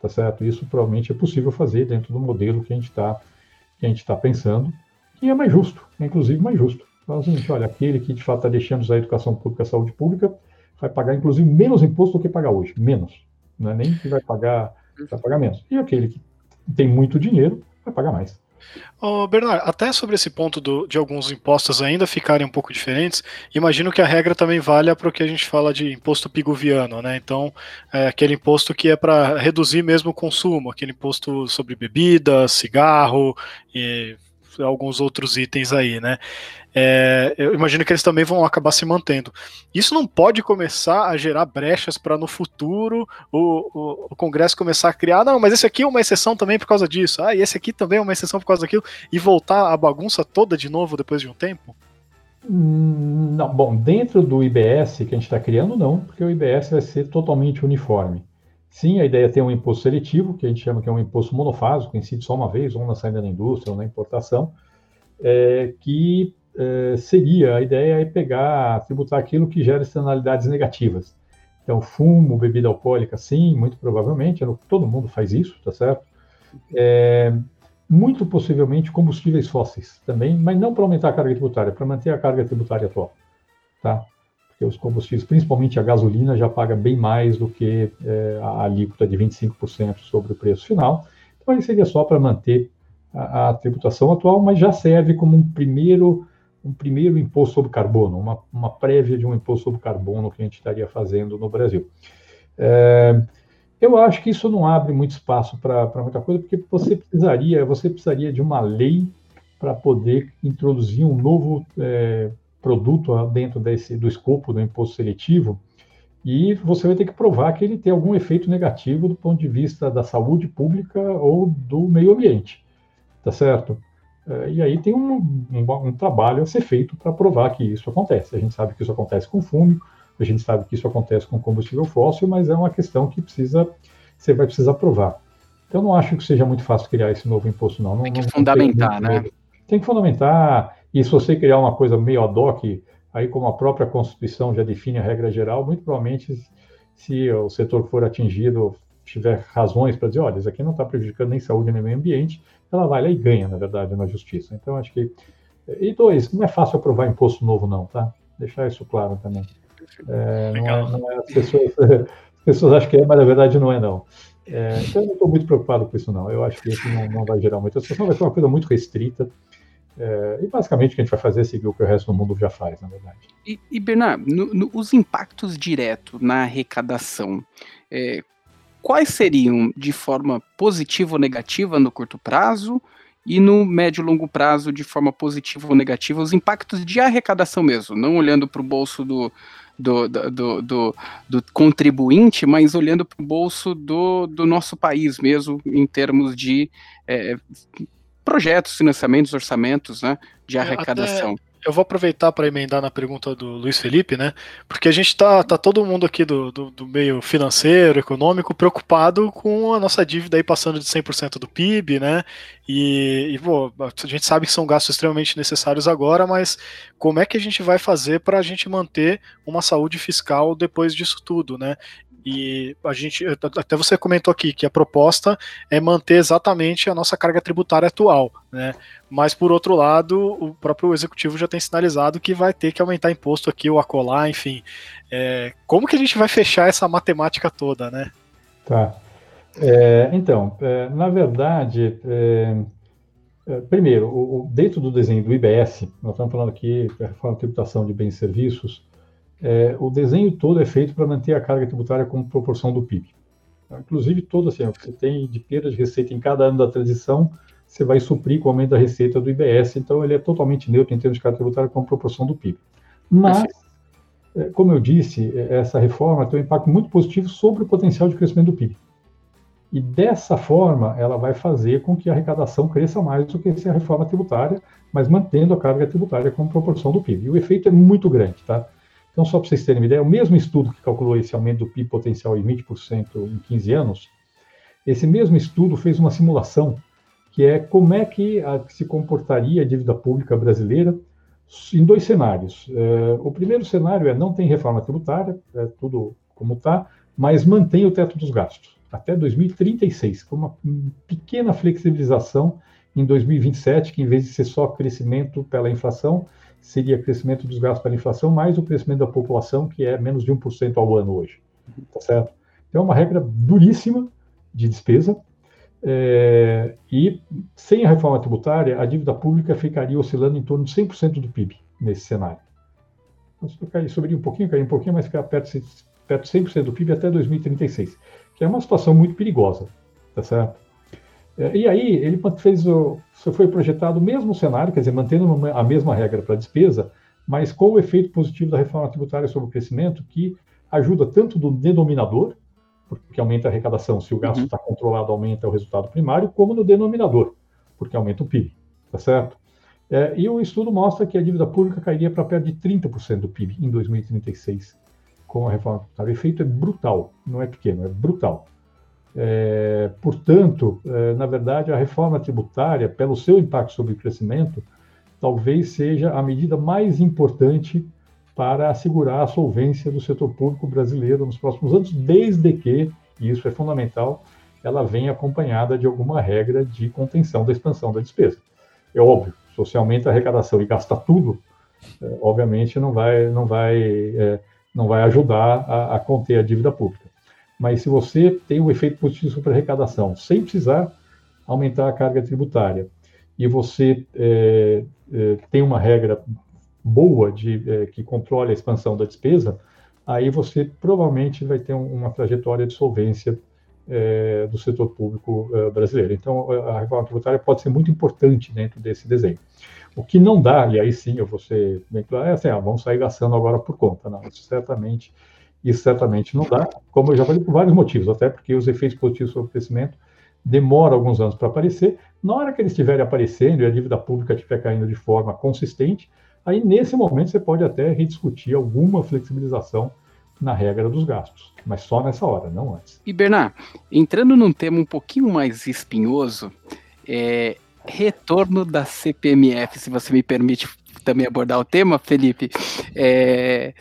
tá certo? Isso provavelmente é possível fazer dentro do modelo que a gente está que a gente está pensando, que é mais justo, é inclusive mais justo. Fala o seguinte, olha, aquele que de fato está deixando a educação pública, a saúde pública, vai pagar inclusive menos imposto do que pagar hoje, menos. Não é nem que vai pagar, vai pagar menos. E aquele que tem muito dinheiro, vai pagar mais. Oh, Bernardo, até sobre esse ponto do, de alguns impostos ainda ficarem um pouco diferentes, imagino que a regra também valha para o que a gente fala de imposto pigoviano, né? Então, é aquele imposto que é para reduzir mesmo o consumo, aquele imposto sobre bebida, cigarro e alguns outros itens aí, né? É, eu imagino que eles também vão acabar se mantendo. Isso não pode começar a gerar brechas para no futuro o, o, o, Congresso começar a criar, não, mas esse aqui é uma exceção também por causa disso, ah, e esse aqui também é uma exceção por causa daquilo, e voltar a bagunça toda de novo depois de um tempo? Hum, não, bom, dentro do IBS que a gente está criando, não, porque o IBS vai ser totalmente uniforme. Sim, a ideia é ter um imposto seletivo, que a gente chama que é um imposto monofásico, incide só uma vez, ou na saída da indústria, ou na importação, é, que é, seria, a ideia é pegar, tributar aquilo que gera externalidades negativas. Então, fumo, bebida alcoólica, sim, muito provavelmente, todo mundo faz isso, tá certo? É, muito possivelmente combustíveis fósseis também, mas não para aumentar a carga tributária, para manter a carga tributária atual, tá? Porque os combustíveis, principalmente a gasolina, já paga bem mais do que é, a alíquota de 25% sobre o preço final. Então, aí seria só para manter a, a, tributação atual, mas já serve como um primeiro, um primeiro imposto sobre carbono, uma, uma prévia de um imposto sobre carbono que a gente estaria fazendo no Brasil. É, eu acho que isso não abre muito espaço para muita coisa, porque você precisaria, você precisaria de uma lei para poder introduzir um novo é, produto dentro desse, do escopo do imposto seletivo, e você vai ter que provar que ele tem algum efeito negativo do ponto de vista da saúde pública ou do meio ambiente, tá certo? É, e aí tem um, um, um trabalho a ser feito para provar que isso acontece. A gente sabe que isso acontece com fumo, a gente sabe que isso acontece com combustível fóssil, mas é uma questão que precisa, você vai precisar provar. Então, não acho que seja muito fácil criar esse novo imposto, não. Tem que não, fundamentar, não né? Tem que fundamentar, e se você criar uma coisa meio ad hoc, aí como a própria Constituição já define a regra geral, muito provavelmente, se o setor for atingido, tiver razões para dizer, olha, isso aqui não está prejudicando nem saúde nem meio ambiente, ela vai lá e ganha, na verdade, na justiça. Então, acho que. E dois, não é fácil aprovar imposto novo, não, tá? Deixar isso claro também. É, não, é, não é, as, pessoas, as pessoas acham que é, mas na verdade não é, não. É, então, eu não estou muito preocupado com isso, não. Eu acho que isso não, não vai gerar muita situação, vai ser uma coisa muito restrita. É, e basicamente o que a gente vai fazer é seguir o que o resto do mundo já faz, na verdade. E, e Bernardo, no, no, os impactos diretos na arrecadação, é, quais seriam de forma positiva ou negativa no curto prazo e no médio e longo prazo de forma positiva ou negativa, os impactos de arrecadação mesmo, não olhando para o bolso do, do, do, do, do, contribuinte, mas olhando para o bolso do, do nosso país mesmo, em termos de é, projetos, financiamentos, orçamentos né, de arrecadação. Até eu vou aproveitar para emendar na pergunta do Luiz Felipe, né? Porque a gente tá, tá todo mundo aqui do, do, do, meio financeiro, econômico, preocupado com a nossa dívida aí passando de 100% do PIB, né? E, e pô, a gente sabe que são gastos extremamente necessários agora, mas como é que a gente vai fazer para a gente manter uma saúde fiscal depois disso tudo, né? E a gente, até você comentou aqui que a proposta é manter exatamente a nossa carga tributária atual, né? Mas por outro lado, o próprio executivo já tem sinalizado que vai ter que aumentar imposto aqui ou acolá, enfim. É, como que a gente vai fechar essa matemática toda, né? Tá. É, então, é, na verdade, é, é, primeiro, o, o, dentro do desenho do IBS, nós estamos falando aqui da reforma tributação de bens e serviços, é, o desenho todo é feito para manter a carga tributária como proporção do PIB. Inclusive, todo assim, o que você tem de perda de receita em cada ano da transição, você vai suprir com o aumento da receita do IBS, então ele é totalmente neutro em termos de carga tributária com proporção do PIB. Mas, é, como eu disse, é, essa reforma tem um impacto muito positivo sobre o potencial de crescimento do PIB. E dessa forma, ela vai fazer com que a arrecadação cresça mais do que se a reforma tributária, mas mantendo a carga tributária como proporção do PIB. E o efeito é muito grande, tá? Então, só para vocês terem uma ideia, o mesmo estudo que calculou esse aumento do PIB potencial em 20% em 15 anos, esse mesmo estudo fez uma simulação que é como é que se comportaria a dívida pública brasileira em dois cenários. É, o primeiro cenário é não tem reforma tributária, é tudo como está, mas mantém o teto dos gastos até 2036, com uma pequena flexibilização em 2027, que em vez de ser só crescimento pela inflação, seria crescimento dos gastos pela inflação, mais o crescimento da população, que é menos de 1% ao ano hoje. Tá certo? Então, é uma regra duríssima de despesa, é, e sem a reforma tributária, a dívida pública ficaria oscilando em torno de 100% do PIB nesse cenário. Então, subiria um pouquinho, cair um pouquinho, mas ficar perto, perto de 100% do PIB até 2036 que é uma situação muito perigosa, tá certo? É, e aí ele fez o, foi projetado o mesmo cenário, quer dizer, mantendo a mesma regra para a despesa, mas com o efeito positivo da reforma tributária sobre o crescimento, que ajuda tanto do denominador, porque aumenta a arrecadação, se o gasto está uhum. controlado, aumenta o resultado primário, como no denominador, porque aumenta o PIB, tá certo? É, e o estudo mostra que a dívida pública cairia para perto de 30% do PIB em 2036 com a reforma tributária. O efeito é brutal, não é pequeno, é brutal. É, portanto, é, na verdade, a reforma tributária, pelo seu impacto sobre o crescimento, talvez seja a medida mais importante para assegurar a solvência do setor público brasileiro nos próximos anos, desde que, e isso é fundamental, ela venha acompanhada de alguma regra de contenção da expansão da despesa. É óbvio, socialmente a arrecadação e gasta tudo, é, obviamente não vai, não vai é, não vai ajudar a, a conter a dívida pública. Mas se você tem um efeito positivo sobre a arrecadação, sem precisar aumentar a carga tributária, e você é, é, tem uma regra boa de é, que controle a expansão da despesa, aí você provavelmente vai ter um, uma trajetória de solvência é, do setor público é, brasileiro. Então, a reforma tributária pode ser muito importante dentro desse desenho. O que não dá, e aí sim eu vou ser bem claro, é assim, ah, vamos sair gastando agora por conta. Não, isso certamente, isso certamente não dá, como eu já falei, por vários motivos, até porque os efeitos positivos sobre o crescimento demoram alguns anos para aparecer. Na hora que eles estiverem aparecendo e a dívida pública estiver caindo de forma consistente, aí nesse momento você pode até rediscutir alguma flexibilização na regra dos gastos, mas só nessa hora, não antes. E Bernard, entrando num tema um pouquinho mais espinhoso, é, retorno da CPMF, se você me permite também abordar o tema, Felipe. É,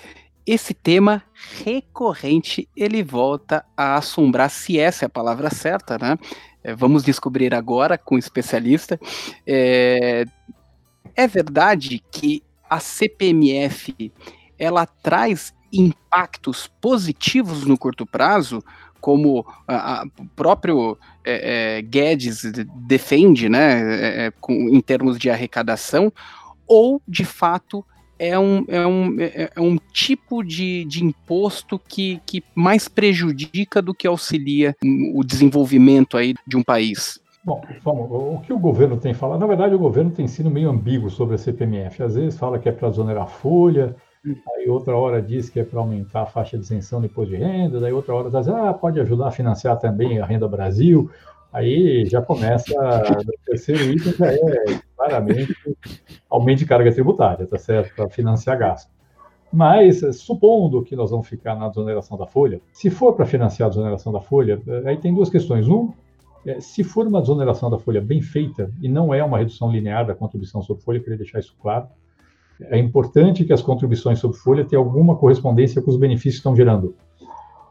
esse tema recorrente ele volta a assombrar, se essa é a palavra certa, né? É, vamos descobrir agora com o especialista. É, é verdade que a CPMF ela traz impactos positivos no curto prazo, como o próprio é, é, Guedes defende, né, é, é, com, em termos de arrecadação, ou de fato é um, é um, é, é um tipo de, de imposto que, que mais prejudica do que auxilia o desenvolvimento aí de um país. Bom, vamos, o que o governo tem falado, na verdade o governo tem sido meio ambíguo sobre a CPMF. Às vezes fala que é para exonerar folha, Aí outra hora diz que é para aumentar a faixa de isenção do imposto de renda, daí outra hora diz, ah, pode ajudar a financiar também a Renda Brasil. Aí já começa, o terceiro item já é claramente aumento de carga tributária, tá certo? Para financiar gasto. Mas, supondo que nós vamos ficar na desoneração da folha, se for para financiar a desoneração da folha, aí tem duas questões. Um, é, se for uma desoneração da folha bem feita, e não é uma redução linear da contribuição sobre folha, queria deixar isso claro, é importante que as contribuições sobre folha tenham alguma correspondência com os benefícios que estão gerando.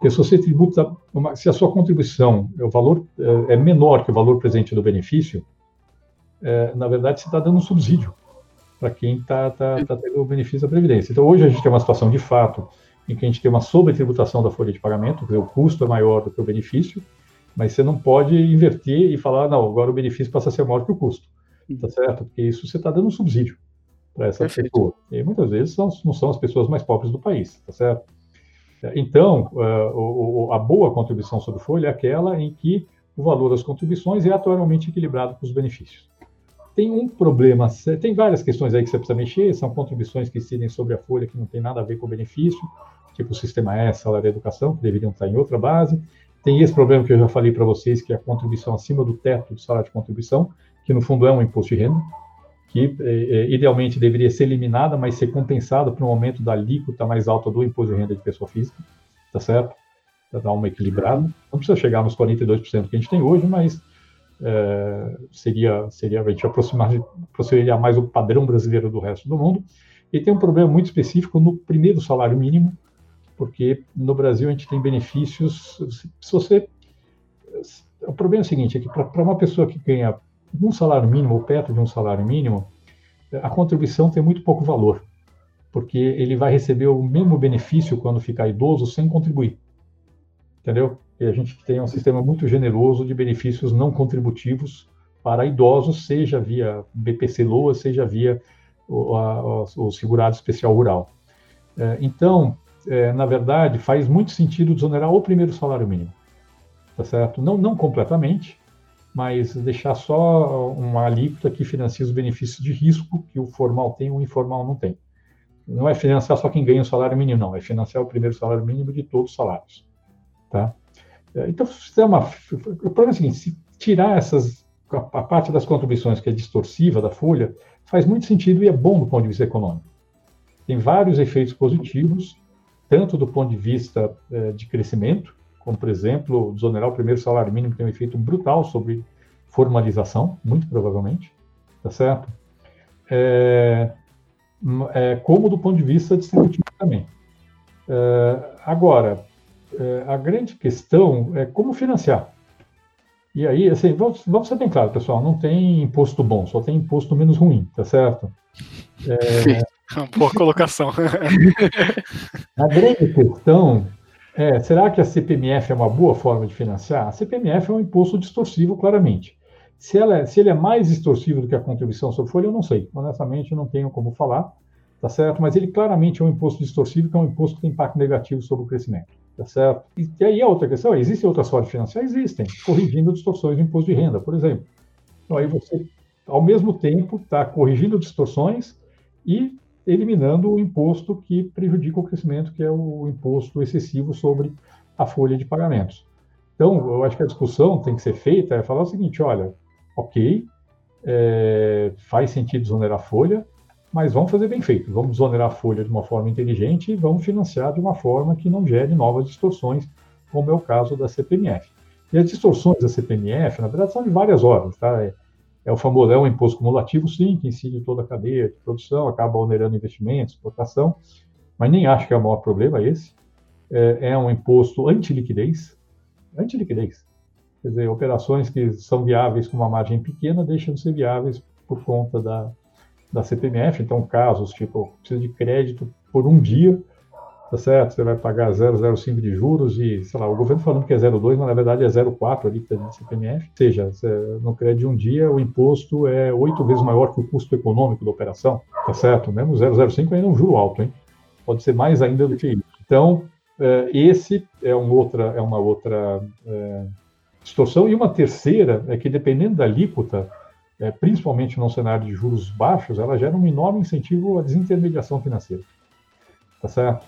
Porque se você tributa, uma, se a sua contribuição, o valor é, é menor que o valor presente do benefício, é, na verdade você está dando um subsídio para quem está tá, tá tendo o benefício da Previdência. Então hoje a gente tem uma situação de fato em que a gente tem uma sobretributação da folha de pagamento, o custo é maior do que o benefício, mas você não pode inverter e falar, não, agora o benefício passa a ser maior que o custo, tá certo? Porque isso você está dando um subsídio para essa Perfeito. pessoa. E muitas vezes não são as pessoas mais pobres do país, tá certo? Então, a boa contribuição sobre folha é aquela em que o valor das contribuições é atualmente equilibrado com os benefícios. Tem um problema, tem várias questões aí que você precisa mexer, são contribuições que incidem sobre a folha que não tem nada a ver com o benefício, tipo o sistema S, salário e educação, que deveriam estar em outra base. Tem esse problema que eu já falei para vocês, que é a contribuição acima do teto do salário de contribuição, que no fundo é um imposto de renda, que é, é, idealmente deveria ser eliminada, mas ser compensada por um aumento da alíquota mais alta do imposto de renda de pessoa física, tá certo? Para dar uma equilibrada. Não precisa chegar nos 42% que a gente tem hoje, mas é, seria, seria a gente aproximar, aproximaria mais o padrão brasileiro do resto do mundo. E tem um problema muito específico no primeiro salário mínimo, porque no Brasil a gente tem benefícios. Se você. O problema é o seguinte: é que para uma pessoa que ganha um salário mínimo ou perto de um salário mínimo, a contribuição tem muito pouco valor, porque ele vai receber o mesmo benefício quando ficar idoso sem contribuir. Entendeu? E a gente tem um sistema muito generoso de benefícios não contributivos para idosos, seja via BPC LOA, seja via o, a, o segurado especial rural. É, então, é, na verdade, faz muito sentido desonerar o primeiro salário mínimo, tá certo? Não, não completamente, mas deixar só uma alíquota que financia os benefícios de risco que o formal tem e o informal não tem. Não é financiar só quem ganha o salário mínimo, não, é financiar o primeiro salário mínimo de todos os salários. Tá? É, então, se uma, o problema é o seguinte: se tirar essas, a parte das contribuições que é distorsiva da folha, faz muito sentido e é bom do ponto de vista econômico. Tem vários efeitos positivos, tanto do ponto de vista é, de crescimento, como, por exemplo, desonerar o primeiro salário mínimo tem um efeito brutal sobre formalização, muito provavelmente, tá certo? É, é, como do ponto de vista distributivo também. É, agora, é, a grande questão é como financiar. E aí, assim, vamos, vamos ser bem claro, pessoal, não tem imposto bom, só tem imposto menos ruim, tá certo? É, Boa colocação. a grande questão é, será que a CPMF é uma boa forma de financiar? A CPMF é um imposto distorsivo, claramente. Se, ela é, se ele é mais distorsivo do que a contribuição sobre folha, eu não sei. Honestamente, não tenho como falar, tá certo? Mas ele claramente é um imposto distorsivo, que é um imposto que tem impacto negativo sobre o crescimento, tá certo? E, e aí a outra questão é, existem outras formas de financiar? Existem, corrigindo distorções do imposto de renda, por exemplo. Então aí você, ao mesmo tempo, está corrigindo distorções e eliminando o imposto que prejudica o crescimento, que é o imposto excessivo sobre a folha de pagamentos. Então, eu acho que a discussão tem que ser feita é falar o seguinte: olha, ok, é, faz sentido desonerar a folha, mas vamos fazer bem feito. Vamos desonerar a folha de uma forma inteligente e vamos financiar de uma forma que não gere novas distorções, como é o caso da CPMF. E as distorções da CPMF, na verdade, são de várias ordens, tá? É, é o famoso, é um imposto cumulativo, sim, que incide toda a cadeia de produção, acaba onerando investimentos, exportação, mas nem acho que é o maior problema esse. É, é um imposto anti-liquidez, anti-liquidez. Quer dizer, operações que são viáveis com uma margem pequena deixam de ser viáveis por conta da, da CPMF. Então, casos tipo, precisa de crédito por um dia, tá certo? Você vai pagar 0,05 de juros e, sei lá, o governo falando que é 0,2, mas na verdade é 0,4 ali de CPMF. Ou seja, no crédito de um dia, o imposto é oito vezes maior que o custo econômico da operação, tá certo? Mesmo 0,05 ainda é um juro alto, hein? Pode ser mais ainda do que isso. Então, é, esse é, um outra, é uma outra é, distorção. E uma terceira é que, dependendo da alíquota, é, principalmente no cenário de juros baixos, ela gera um enorme incentivo à desintermediação financeira. Tá certo?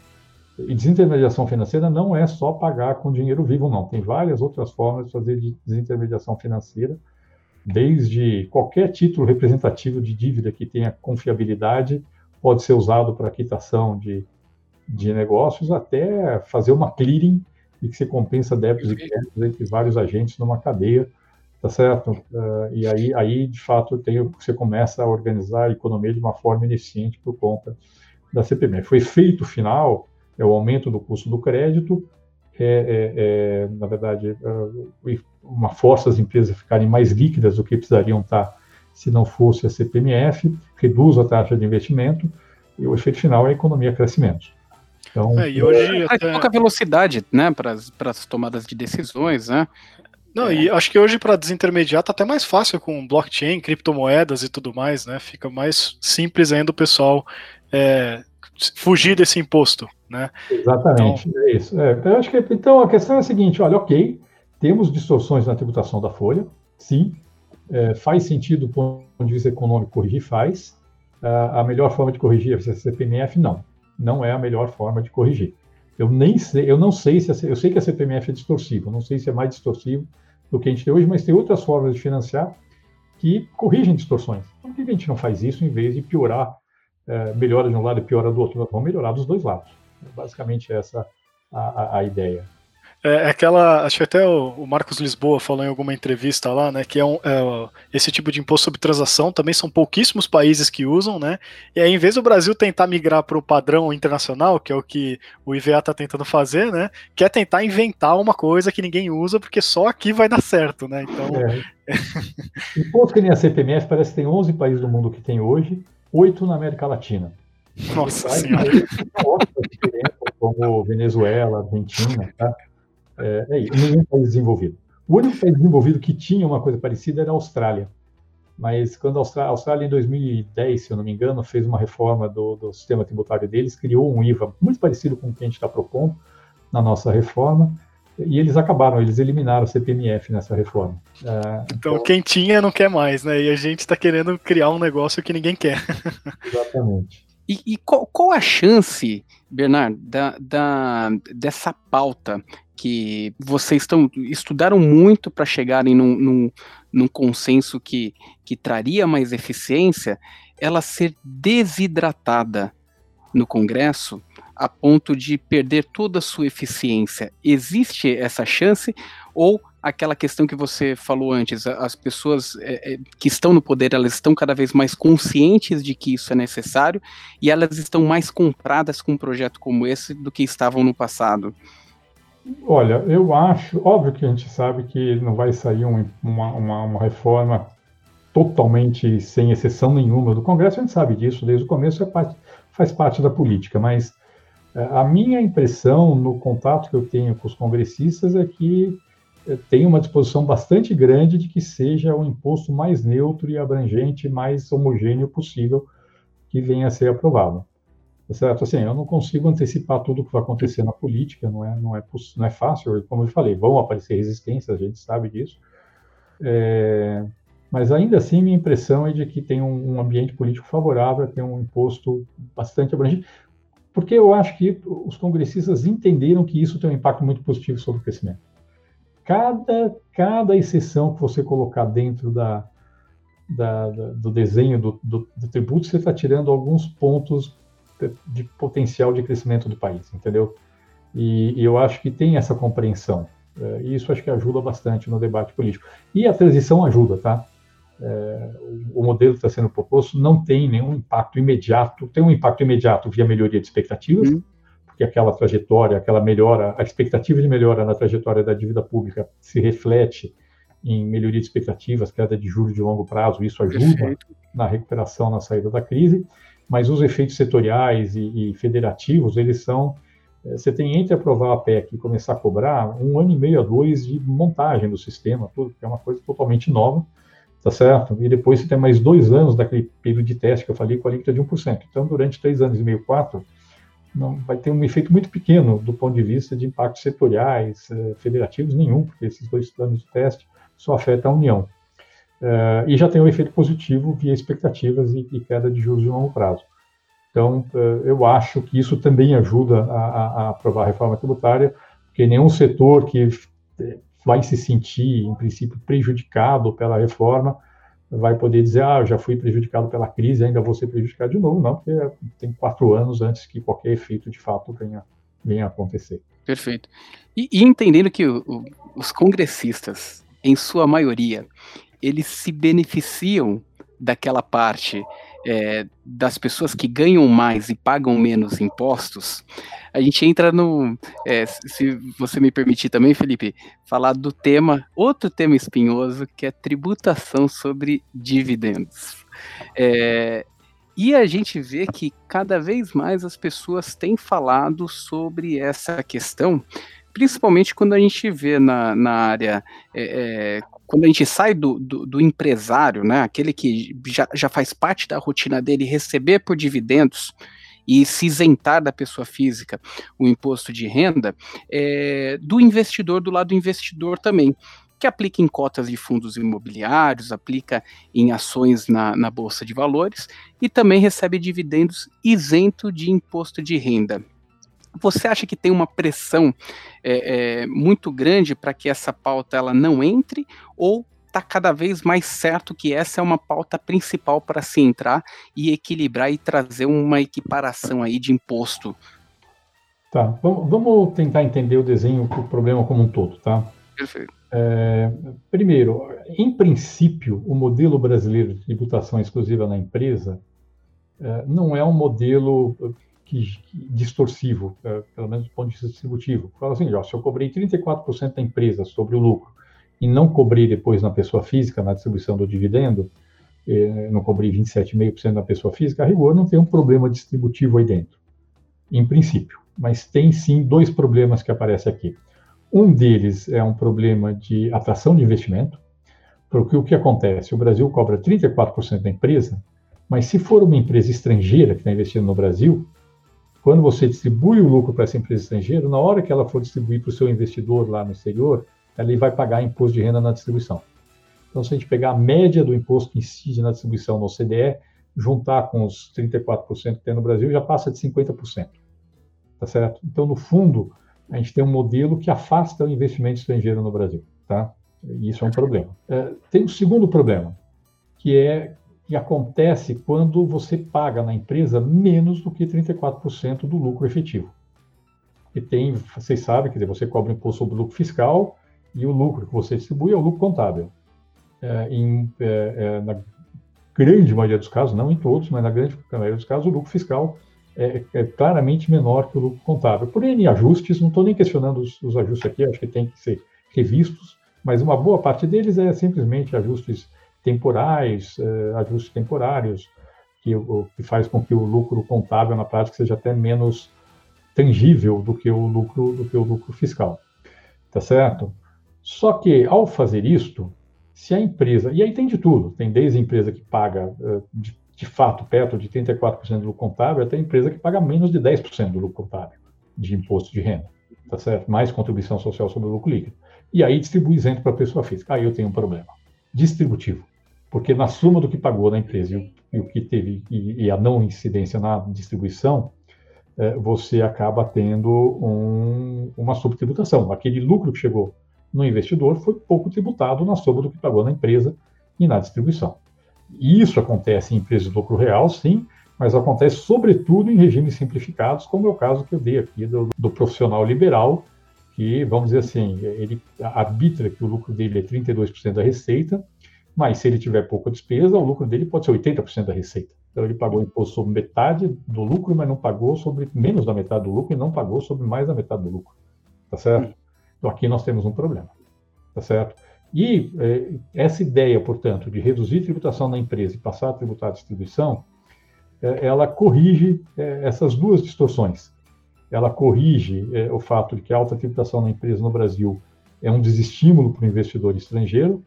E desintermediação financeira não é só pagar com dinheiro vivo, não. Tem várias outras formas de fazer desintermediação financeira, desde qualquer título representativo de dívida que tenha confiabilidade pode ser usado para quitação de, de negócios, até fazer uma clearing e que se compensa débitos e créditos entre vários agentes numa cadeia, tá certo? Uh, e aí, aí, de fato, tem, você começa a organizar a economia de uma forma ineficiente por conta da CPMF. Foi feito o final é o aumento do custo do crédito, é, é, é na verdade, é, uma força as empresas ficarem mais líquidas do que precisariam estar se não fosse a CPMF, reduz a taxa de investimento e o efeito final é a economia crescimento. Então, é, e hoje até... pouca velocidade, né, para as tomadas de decisões, né? Não, é. e acho que hoje para desintermediar tá até mais fácil com blockchain, criptomoedas e tudo mais, né? Fica mais simples ainda o pessoal é, fugir desse imposto, né? Exatamente, então... é isso. É, eu acho que então a questão é a seguinte: olha, ok, temos distorções na tributação da folha, sim, é, faz sentido do ponto de vista econômico corrigir, faz. a melhor forma de corrigir é a CPMF? Não, não é a melhor forma de corrigir. Eu nem sei, eu não sei se a, eu sei que a CPMF é distorsiva, não sei se é mais distorsivo do que a gente tem hoje, mas tem outras formas de financiar que corrigem distorções. Por que a gente não faz isso em vez de piorar, é, melhora de um lado e piora do outro? Nós vamos melhorar dos dois lados. Basicamente essa a, a, a ideia. É, é aquela, acho que até o, o, Marcos Lisboa falou em alguma entrevista lá, né, que é, um, é, esse tipo de imposto sobre transação também são pouquíssimos países que usam, né, e aí em vez do Brasil tentar migrar para o padrão internacional, que é o que o IVA está tentando fazer, né, quer tentar inventar uma coisa que ninguém usa, porque só aqui vai dar certo, né, então... É. imposto que nem a CPMF parece que tem 11 países do mundo que tem hoje, 8 na América Latina. Nossa Senhora! Como Venezuela, Argentina, tá? É, é isso, nenhum país desenvolvido. O único país desenvolvido que tinha uma coisa parecida era a Austrália. Mas quando a Austrália, a Austrália, em 2010, se eu não me engano, fez uma reforma do, do sistema tributário deles, criou um IVA muito parecido com o que a gente está propondo na nossa reforma, e eles acabaram, eles eliminaram o CPMF nessa reforma. É, então, então, quem tinha não quer mais, né? E a gente está querendo criar um negócio que ninguém quer. Exatamente. E, e qual, qual, a chance, Bernardo, da, da, dessa pauta que vocês estão estudaram muito para chegarem num, num, num, consenso que, que traria mais eficiência, ela ser desidratada no Congresso a ponto de perder toda a sua eficiência. Existe essa chance ou aquela questão que você falou antes, as pessoas é, é, que estão no poder, elas estão cada vez mais conscientes de que isso é necessário e elas estão mais compradas com um projeto como esse do que estavam no passado? Olha, eu acho, óbvio que a gente sabe que não vai sair um, uma, uma, uma, reforma totalmente sem exceção nenhuma do Congresso, a gente sabe disso desde o começo, é parte, faz parte da política, mas a minha impressão no contato que eu tenho com os congressistas é que é, tem uma disposição bastante grande de que seja o imposto mais neutro e abrangente, mais homogêneo possível que venha a ser aprovado. Tá certo? Assim, eu não consigo antecipar tudo o que vai acontecer na política, não é, não é, não é fácil, como eu falei, vão aparecer resistências, a gente sabe disso. É, mas ainda assim, minha impressão é de que tem um, um ambiente político favorável, tem um imposto bastante abrangente, porque eu acho que os congressistas entenderam que isso tem um impacto muito positivo sobre o crescimento. Cada, cada exceção que você colocar dentro da, da, da do desenho do, do, do tributo, você está tirando alguns pontos de potencial de crescimento do país, entendeu? E, e eu acho que tem essa compreensão. É, e isso acho que ajuda bastante no debate político. E a transição ajuda, tá? É, o, modelo que está sendo proposto não tem nenhum impacto imediato, tem um impacto imediato via melhoria de expectativas, uhum. porque aquela trajetória, aquela melhora, a expectativa de melhora na trajetória da dívida pública se reflete em melhoria de expectativas, queda de juros de longo prazo, isso ajuda Perfeito. na recuperação, na saída da crise mas os efeitos setoriais e, e federativos, eles são eh, você tem entre aprovar a PEC e começar a cobrar um ano e meio a dois de montagem do sistema, tudo, que é uma coisa totalmente nova, tá certo? E depois você tem mais dois anos daquele período de teste que eu falei com a alíquota de 1%. Então, durante três anos e meio, quatro, não vai ter um efeito muito pequeno do ponto de vista de impactos setoriais, eh, federativos, nenhum, porque esses dois anos de teste só afetam a União. Uh, e já tem um efeito positivo via expectativas e, e queda de juros de longo prazo. Então, uh, eu acho que isso também ajuda a, a, a, aprovar a reforma tributária, porque nenhum setor que eh, vai se sentir, em princípio, prejudicado pela reforma vai poder dizer, ah, já fui prejudicado pela crise, ainda vou ser prejudicado de novo, não, porque tem quatro anos antes que qualquer efeito de fato venha, venha acontecer. Perfeito. E, e entendendo que o, o, os congressistas, em sua maioria, eles se beneficiam daquela parte é, das pessoas que ganham mais e pagam menos impostos, a gente entra no. É, se você me permitir também, Felipe, falar do tema, outro tema espinhoso, que é tributação sobre dividendos. É, e a gente vê que cada vez mais as pessoas têm falado sobre essa questão, principalmente quando a gente vê na, na área é, é quando a gente sai do, do, do, empresário, né, aquele que já, já faz parte da rotina dele receber por dividendos e se isentar da pessoa física o imposto de renda, é, do investidor, do lado do investidor também que aplica em cotas de fundos imobiliários, aplica em ações na, na Bolsa de Valores e também recebe dividendos isento de imposto de renda. Você acha que tem uma pressão é, é, muito grande para que essa pauta ela não entre ou está cada vez mais certo que essa é uma pauta principal para se entrar e equilibrar e trazer uma equiparação aí de imposto? Tá, vamos, tentar entender o desenho, o problema como um todo, tá? Perfeito. É, primeiro, em princípio, o modelo brasileiro de tributação exclusiva na empresa é, não é um modelo que, que distorsivo, é, pelo menos do ponto de vista distributivo. Fala assim, ó, se eu cobrei 34% da empresa sobre o lucro e não cobrei depois na pessoa física, na distribuição do dividendo, é, não cobrei 27,5% na pessoa física, a rigor não tem um problema distributivo aí dentro, em princípio. Mas tem sim dois problemas que aparecem aqui. Um deles é um problema de atração de investimento, porque o que acontece? O Brasil cobra 34% da empresa, mas se for uma empresa estrangeira que está investindo no Brasil, quando você distribui o lucro para essa empresa estrangeira, na hora que ela for distribuir para o seu investidor lá no exterior, ela vai pagar imposto de renda na distribuição. Então, se a gente pegar a média do imposto que incide na distribuição no OCDE, juntar com os 34% que tem no Brasil, já passa de 50%. Tá certo? Então, no fundo, a gente tem um modelo que afasta o investimento estrangeiro no Brasil, tá? E isso é um problema. É, tem um segundo problema, que é que acontece quando você paga na empresa menos do que 34% do lucro efetivo. E tem, vocês sabem, quer dizer, você cobra imposto sobre o lucro fiscal e o lucro que você distribui é o lucro contábil. É, em, é, é na grande maioria dos casos, não em todos, mas na grande maioria dos casos, o lucro fiscal é, é, claramente menor que o lucro contábil. Por N ajustes, não estou nem questionando os, os, ajustes aqui, acho que tem que ser revistos, mas uma boa parte deles é simplesmente ajustes temporais, é, ajustes temporários, que, que faz com que o lucro contábil na prática seja até menos tangível do que o lucro do que o lucro fiscal, tá certo? Só que ao fazer isto, se a empresa e aí tem de tudo, tem desde empresa que paga uh, de de fato, perto de 34% do lucro contábil, até empresa que paga menos de 10% do lucro contábil de imposto de renda, tá certo? Mais contribuição social sobre o lucro líquido. E aí distribui isento para a pessoa física. Aí eu tenho um problema. Distributivo. Porque na soma do que pagou na empresa e e o que teve, e, e, a não incidência na distribuição, é, você acaba tendo um, uma subtributação. Aquele lucro que chegou no investidor foi pouco tributado na soma do que pagou na empresa e na distribuição. Isso acontece em empresas de lucro real, sim, mas acontece sobretudo em regimes simplificados, como é o caso que eu dei aqui do, do profissional liberal, que, vamos dizer assim, ele arbitra que o lucro dele é 32% da receita, mas se ele tiver pouca despesa, o lucro dele pode ser 80% da receita. Então ele pagou imposto sobre metade do lucro, mas não pagou sobre menos da metade do lucro e não pagou sobre mais da metade do lucro. Tá certo? Então aqui nós temos um problema. Tá certo? E eh, essa ideia, portanto, de reduzir a tributação na empresa e passar a tributar a distribuição, eh, ela corrige eh, essas duas distorções. Ela corrige o fato de que a alta tributação na empresa no Brasil é um desestímulo para o investidor estrangeiro,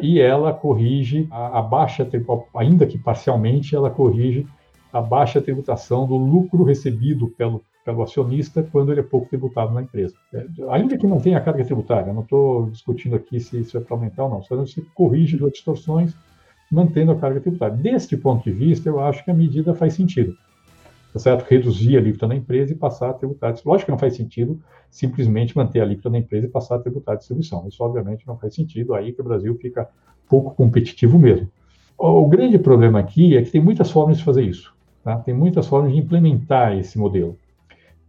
e ela corrige a, a baixa, ainda que parcialmente, ela corrige a baixa tributação do lucro recebido pelo pelo acionista quando ele é pouco tributado na empresa. É, ainda que não tenha carga tributária, não estou discutindo aqui se isso é para aumentar ou não, só se corrige duas distorções mantendo a carga tributária. Deste ponto de vista, eu acho que a medida faz sentido. Tá certo? Reduzir a alíquota na empresa e passar a tributar. Lógico que não faz sentido simplesmente manter a alíquota na empresa e passar a tributar a distribuição. Isso, obviamente, não faz sentido. Aí que o Brasil fica pouco competitivo mesmo. O grande problema aqui é que tem muitas formas de fazer isso. Tá? Tem muitas formas de implementar esse modelo.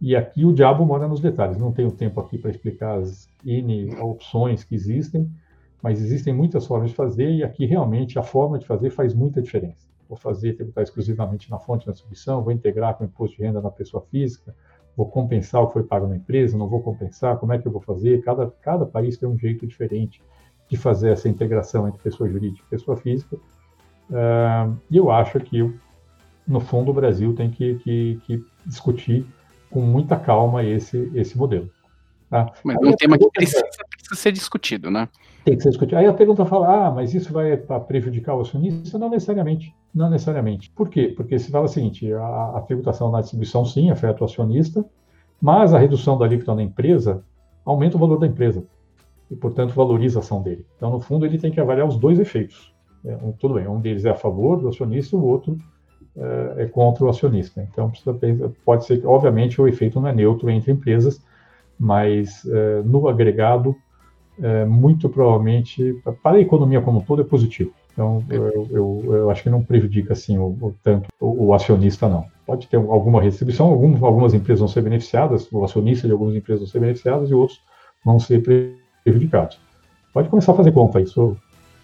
E aqui o diabo mora nos detalhes. Não tenho tempo aqui para explicar as N opções que existem, mas existem muitas formas de fazer e aqui realmente a forma de fazer faz muita diferença. Vou fazer tributar exclusivamente na fonte da distribuição, vou integrar com o imposto de renda na pessoa física, vou compensar o que foi pago na empresa, não vou compensar, como é que eu vou fazer? Cada, cada país tem um jeito diferente de fazer essa integração entre pessoa jurídica e pessoa física. Uh, e eu acho que, no fundo, o Brasil tem que, que, que discutir com muita calma esse, esse modelo. Tá? Mas é um tema que precisa, precisa ser discutido, né? Tem que ser discutido. Aí a pergunta fala, ah, mas isso vai prejudicar o acionista? Não necessariamente. Não necessariamente. Por quê? Porque se fala o seguinte, a, a tributação na distribuição sim afeta o acionista, mas a redução da alíquota na empresa aumenta o valor da empresa e, portanto, valoriza a ação dele. Então, no fundo, ele tem que avaliar os dois efeitos. É, um, tudo bem, um deles é a favor do acionista, o outro é, é contra o acionista. Então, pode ser que, obviamente, o efeito não é neutro entre empresas, mas é, no agregado, é, muito provavelmente, para a economia como um todo, é positivo. Então, eu, eu, eu, acho que não prejudica assim o, o tanto o, o, acionista, não. Pode ter alguma restrição, algum, algumas empresas vão ser beneficiadas, o acionista de algumas empresas vão ser beneficiadas e outros vão ser prejudicados. Pode começar a fazer conta, isso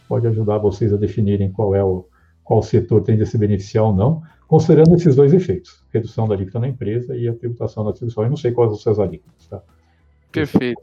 pode ajudar vocês a definirem qual é o qual setor tende a se beneficiar ou não, considerando esses dois efeitos, redução da alíquota na empresa e a tributação da distribuição. Eu não sei quais são as alíquotas, tá? Perfeito.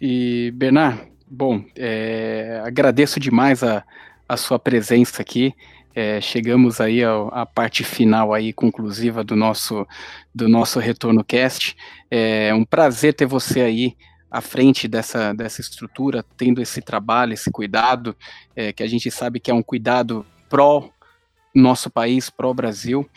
E, Bernard, Bom, é, agradeço demais a, a sua presença aqui. É, chegamos aí à parte final aí conclusiva do nosso do nosso retorno cast. É um prazer ter você aí à frente dessa, dessa estrutura, tendo esse trabalho, esse cuidado, é, que a gente sabe que é um cuidado pró nosso país, pró Brasil.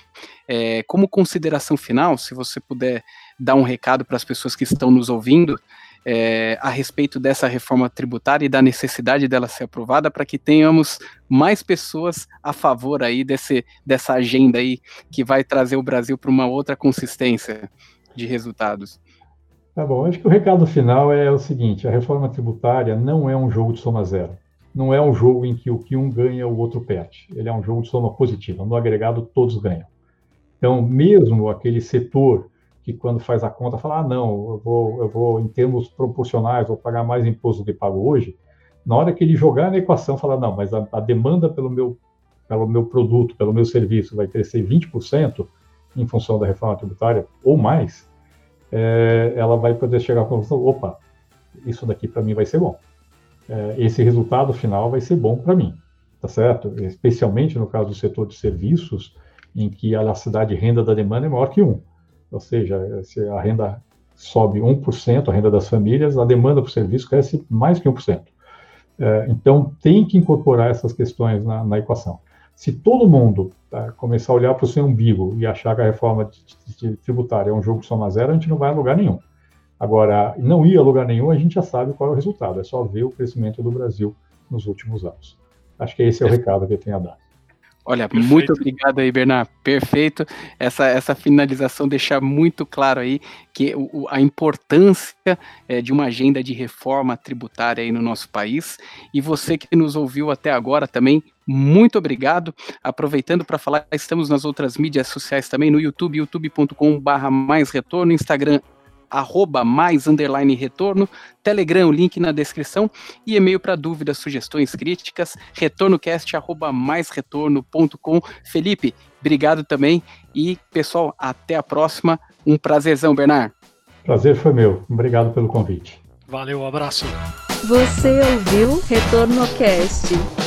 É, como consideração final, se você puder dar um recado para as pessoas que estão nos ouvindo, é, a respeito dessa reforma tributária e da necessidade dela ser aprovada para que tenhamos mais pessoas a favor aí desse, dessa agenda aí que vai trazer o Brasil para uma outra consistência de resultados. Tá bom, acho que o recado final é o seguinte: a reforma tributária não é um jogo de soma zero. Não é um jogo em que o que um ganha, o outro perde. Ele é um jogo de soma positiva. No agregado, todos ganham. Então, mesmo aquele setor que quando faz a conta fala, ah, não, eu vou, eu vou em termos proporcionais, vou pagar mais imposto do que pago hoje. Na hora que ele jogar na equação, fala, não, mas a, a demanda pelo meu, pelo meu produto, pelo meu serviço vai crescer 20% em função da reforma tributária ou mais, é, ela vai poder chegar à conclusão, opa, isso daqui para mim vai ser bom. É, esse resultado final vai ser bom para mim, tá certo? Especialmente no caso do setor de serviços, em que a elasticidade de renda da demanda é maior que 1. Ou seja, se a renda sobe 1%, a renda das famílias, a demanda por serviço cresce mais que 1%. É, então, tem que incorporar essas questões na, na equação. Se todo mundo tá, começar a olhar para o seu umbigo e achar que a reforma tributária é um jogo de soma zero, a gente não vai a lugar nenhum. Agora, não ir a lugar nenhum, a gente já sabe qual é o resultado, é só ver o crescimento do Brasil nos últimos anos. Acho que esse é o recado que eu tenho a dar. Olha, Perfeito. muito obrigado aí, Bernard. Perfeito. Essa, essa finalização deixar muito claro aí que o, a importância é, de uma agenda de reforma tributária aí no nosso país. E você que nos ouviu até agora também, muito obrigado. Aproveitando para falar, estamos nas outras mídias sociais também, no YouTube, youtube.com/barra mais retorno, Instagram arroba mais underline retorno, Telegram, o link na descrição, e e-mail para dúvidas, sugestões, críticas, retornocast arroba mais retorno.com. Felipe, obrigado também e pessoal, até a próxima. Um prazerzão, Bernard. Prazer foi meu. Obrigado pelo convite. Valeu, um abraço. Você ouviu Retorno Cast.